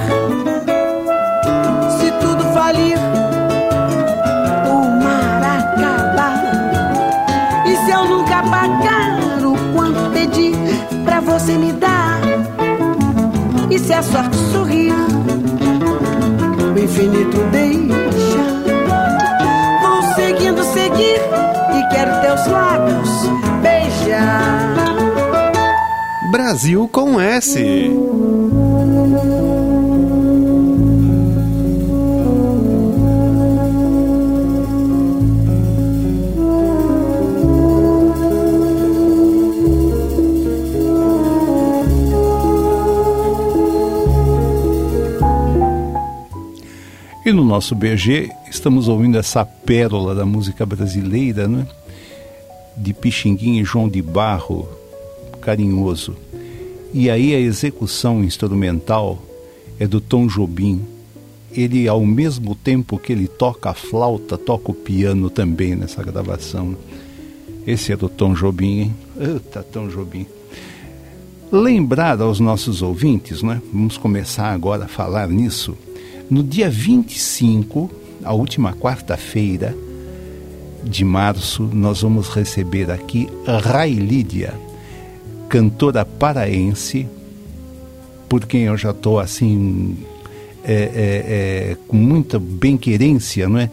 Se tudo falir, o mar acabar. E se eu nunca pagar o quanto pedi pra você me dar? E se a sorte sorrir infinito deixa. Teus lábios beijar. Brasil com S. E no nosso BG estamos ouvindo essa pérola da música brasileira, né? De Pixinguinha e João de Barro, carinhoso. E aí a execução instrumental é do Tom Jobim. Ele, ao mesmo tempo que ele toca a flauta, toca o piano também nessa gravação. Esse é do Tom Jobim, hein? Eita, Tom Jobim. Lembrar aos nossos ouvintes, né? Vamos começar agora a falar nisso. No dia 25, a última quarta-feira de março, nós vamos receber aqui Rai Lídia, cantora paraense, por quem eu já estou assim é, é, é, com muita bem-querência, não é?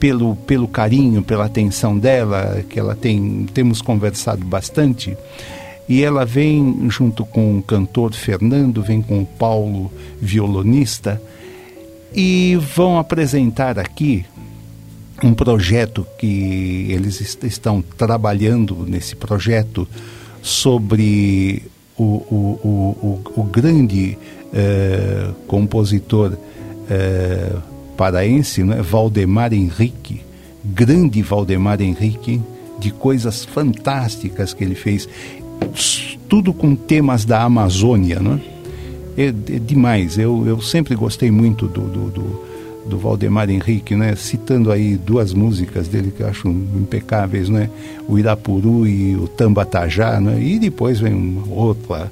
Pelo, pelo carinho, pela atenção dela, que ela tem, temos conversado bastante. E ela vem junto com o cantor Fernando, vem com o Paulo, violonista, e vão apresentar aqui um projeto que eles est estão trabalhando nesse projeto sobre o, o, o, o grande eh, compositor eh, paraense, né? Valdemar Henrique, grande Valdemar Henrique, de coisas fantásticas que ele fez, tudo com temas da Amazônia, não é? é, é demais. Eu, eu sempre gostei muito do, do, do, do, Valdemar Henrique, né? Citando aí duas músicas dele que eu acho impecáveis, né? O Irapuru e o Tambatajá, né? E depois vem uma outra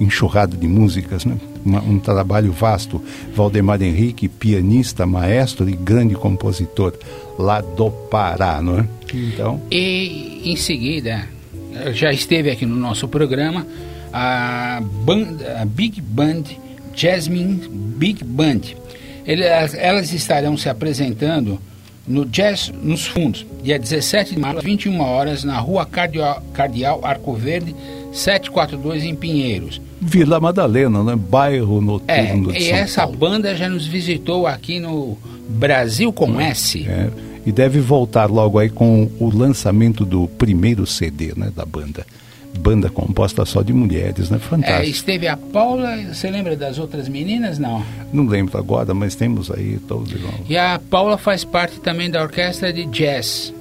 enxurrada de músicas, né? Uma, um trabalho vasto. Valdemar Henrique, pianista, maestro e grande compositor lá do Pará, não é? Então. E em seguida, já esteve aqui no nosso programa a, a Big Band, Jasmine Big Band. Elas, elas estarão se apresentando no Jazz nos Fundos, dia 17 de março, às 21 horas, na rua Cardeal, Cardeal Arco Verde, 742 em Pinheiros. Vila Madalena, né? Bairro noturno é, de E São essa Paulo. banda já nos visitou aqui no Brasil com S. É, e deve voltar logo aí com o lançamento do primeiro CD, né, da banda. Banda composta só de mulheres, né? É, Fantástico. esteve a Paula, você lembra das outras meninas? Não. Não lembro agora, mas temos aí todos igual. E a Paula faz parte também da orquestra de jazz,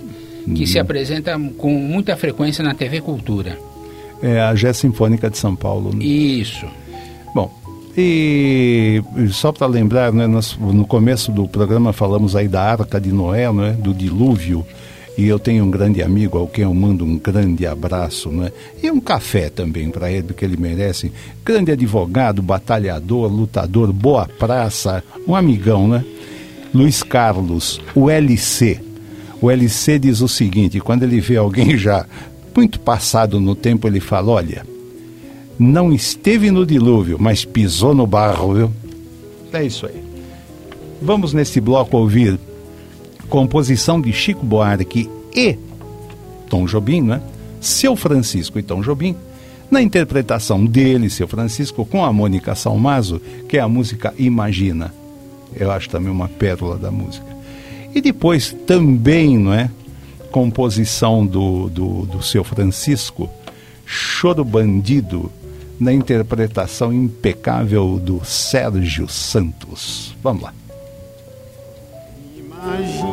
que Uhum. se apresenta com muita frequência na TV Cultura. É a Jazz Sinfônica de São Paulo. né? Isso. Bom, e só para lembrar, né, nós, no começo do programa falamos aí da Arca de Noé, né, do dilúvio, e eu tenho um grande amigo ao quem eu mando um grande abraço, né, e um café também para ele, porque ele merece. Grande advogado, batalhador, lutador, boa praça, um amigão, né? Luiz Carlos, o LC. O LC diz o seguinte: quando ele vê alguém já muito passado no tempo, ele fala: olha não esteve no dilúvio, mas pisou no barro, viu? É isso aí. Vamos nesse bloco ouvir composição de Chico Buarque e Tom Jobim, né? Seu Francisco e Tom Jobim, na interpretação dele, Seu Francisco, com a Mônica Salmazo, que é a música Imagina. Eu acho também uma pérola da música. E depois também, não é? Composição do, do, do Seu Francisco, Choro Bandido, na interpretação impecável do Sérgio Santos. Vamos lá. Imagina,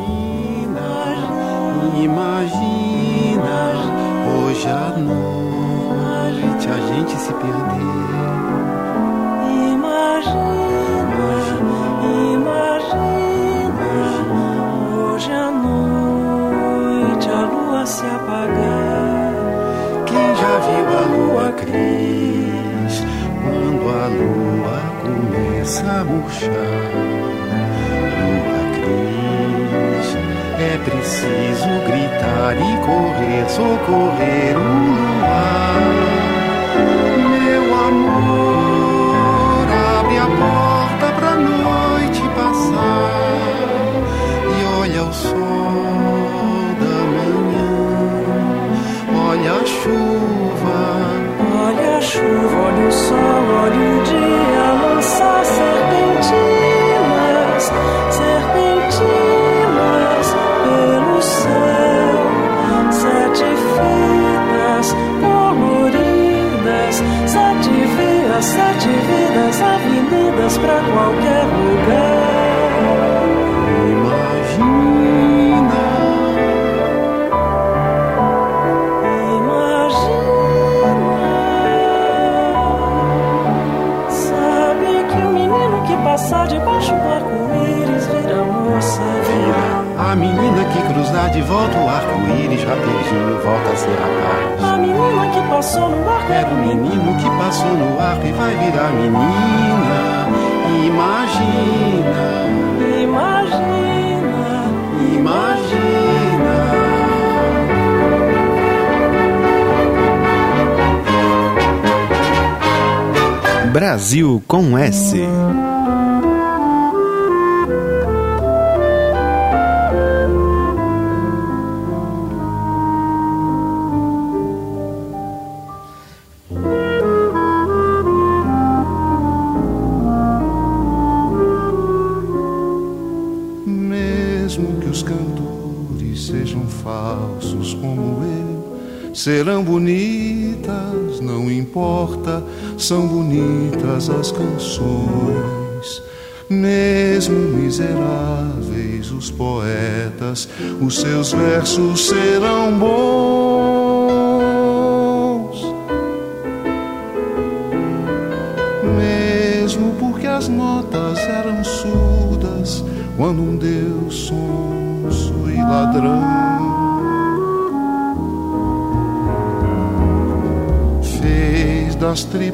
imagina, hoje à noite a gente se perder. Imagina, hoje à noite a lua se apagar. Quem já viu a lua cris quando a lua começa a murchar? É preciso gritar e correr, socorrer o luar. Volta o arco-íris rapidinho volta a ser rapaz. A menina que passou no arco Era o menino que passou no arco e vai virar menina. Imagina, Imagina, imagina. Brasil com S. serão bonitas, não importa, são bonitas as canções. Mesmo miseráveis os poetas, os seus versos serão bons.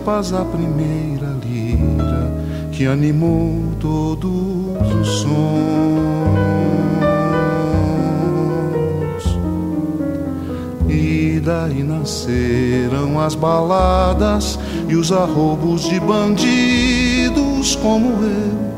Tripas a primeira lira que animou todos os sons. E daí nasceram as baladas e os arrobos de bandidos como eu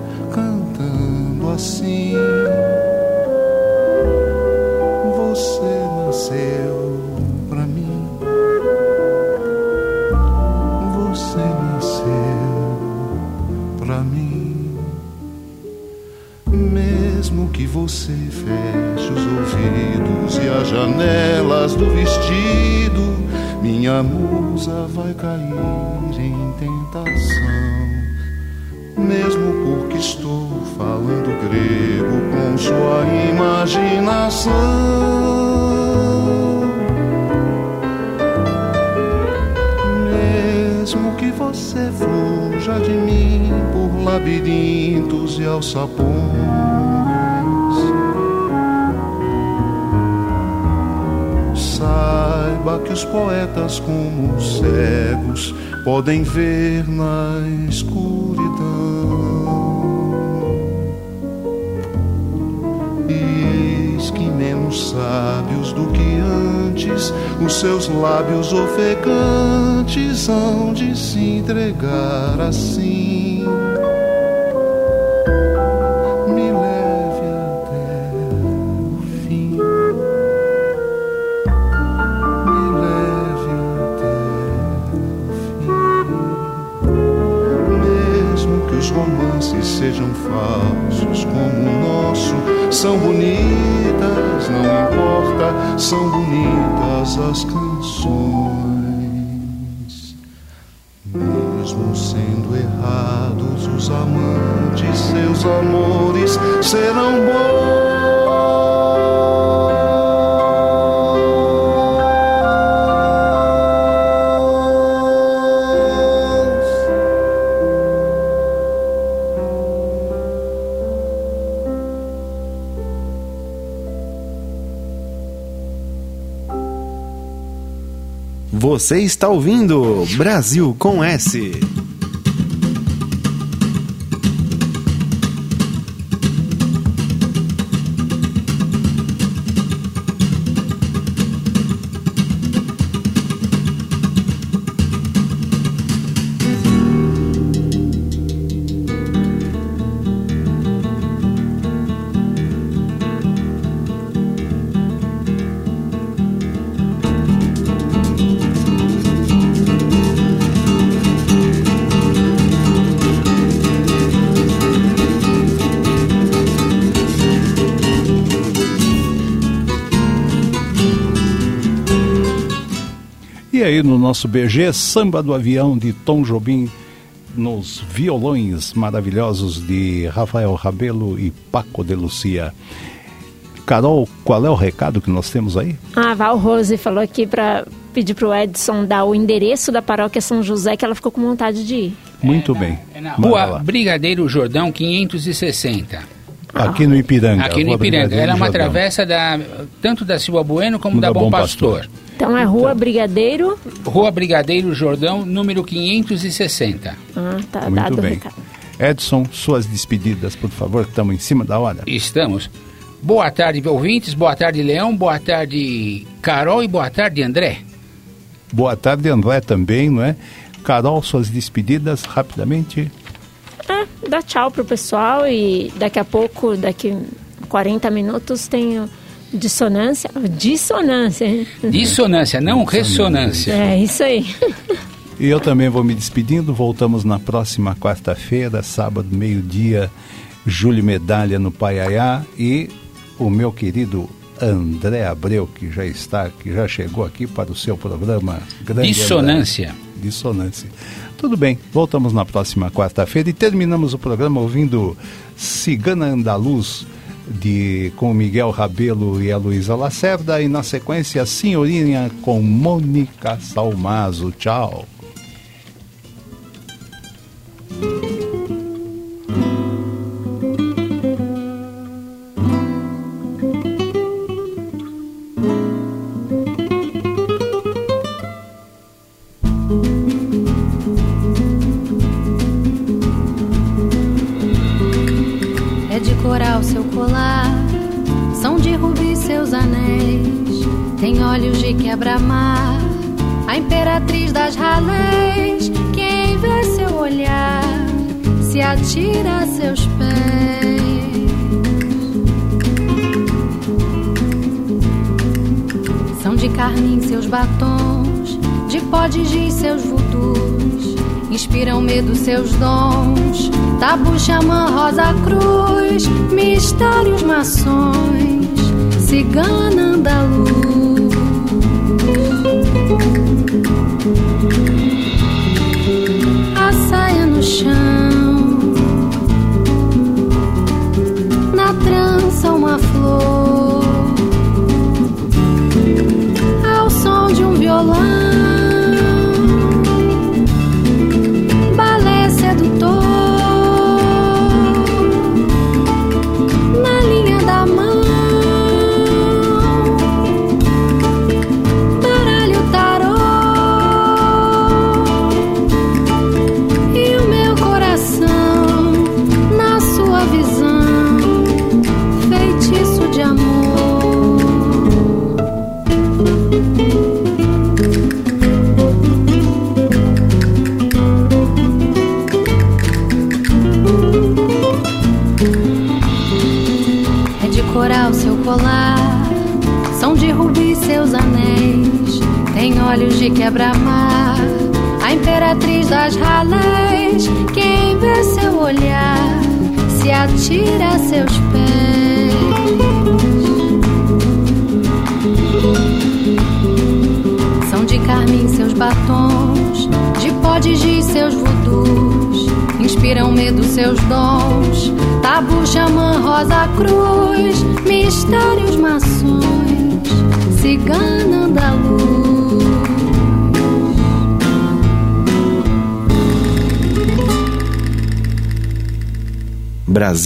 feche os ouvidos e as janelas do vestido, minha musa vai cair em tentação. Mesmo porque estou falando grego com sua imaginação. Mesmo que você fuja de mim por labirintos e alçapões. Que os poetas, como os cegos, podem ver na escuridão. Eis que menos sábios do que antes, os seus lábios ofegantes hão de se entregar assim. Falsos como o nosso, são bonitas, não importa, são bonitas as canções. Mesmo sendo errados os amantes, seus amores serão Você está ouvindo Brasil com S. nosso BG, Samba do Avião de Tom Jobim, nos violões maravilhosos de Rafael Rabelo e Paco de Lucia. Carol, qual é o recado que nós temos aí? A Val Rose falou aqui para pedir pro Edson dar o endereço da paróquia São José, que ela ficou com vontade de ir. Muito bem. É na Manda rua. Brigadeiro Jordão 560. Aqui no Ipiranga. Aqui no Ipiranga. Ela é uma Jordão. travessa da, tanto da Silva Bueno como da, Bom Pastor. Então é Rua Brigadeiro. Rua Brigadeiro Jordão, número 560. Ah, tá Muito dado bem. recado. Edson, suas despedidas, por favor, que estamos em cima da hora. Estamos. Boa tarde, ouvintes. Boa tarde, Leão. Boa tarde, Carol. E boa tarde, André. Boa tarde, André, também, não é? Carol, suas despedidas, rapidamente. Dá tchau pro pessoal e daqui a pouco, daqui 40 minutos, tem o dissonância. Dissonância, hein? Dissonância, não ressonância. É, isso aí. E eu também vou me despedindo. Voltamos na próxima quarta-feira, sábado, meio-dia. Júlio Medalha no Paiaiá e o meu querido André Abreu, que já está, que já chegou aqui para o seu programa Grande Dissonância. André. Dissonância. Tudo bem, voltamos na próxima quarta-feira e terminamos o programa ouvindo Cigana Andaluz de, com Miguel Rabelo e a Luísa Lacerda e na sequência Senhorinha com Mônica Salmazo. Tchau. Seus dons, tabu xamã rosa cruz, mistérios maçons, cigana andaluz. A saia no chão,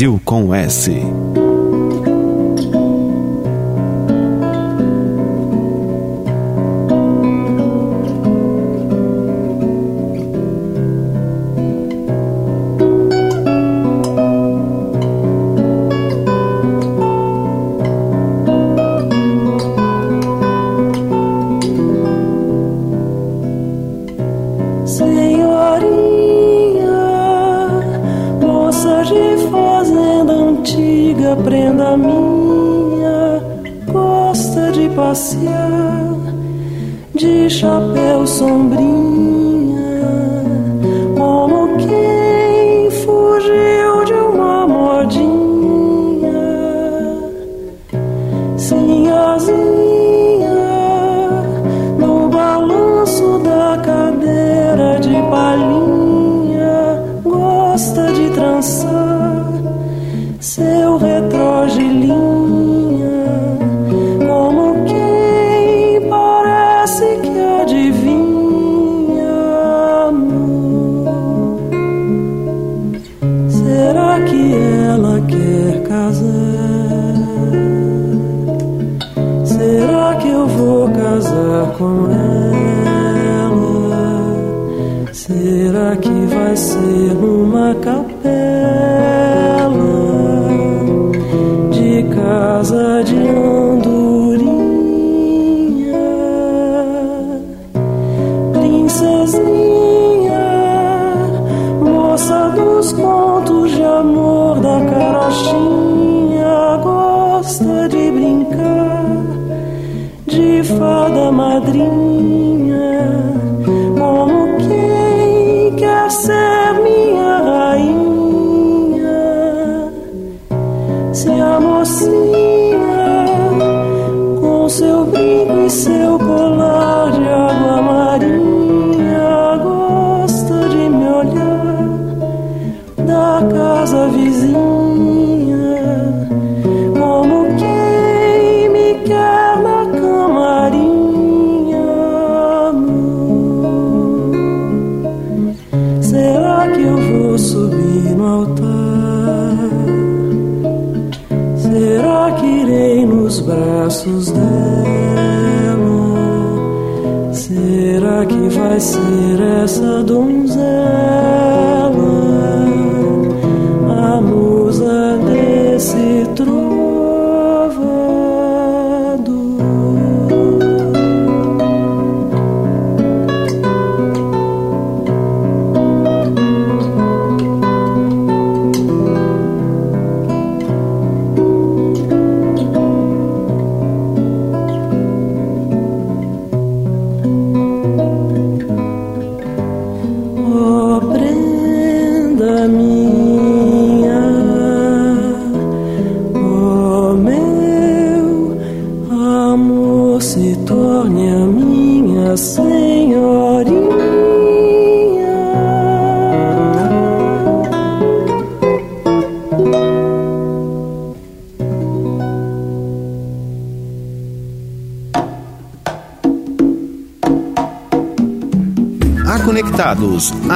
Brasil com S. casar com ela? Será que vai ser uma capela de casa? graça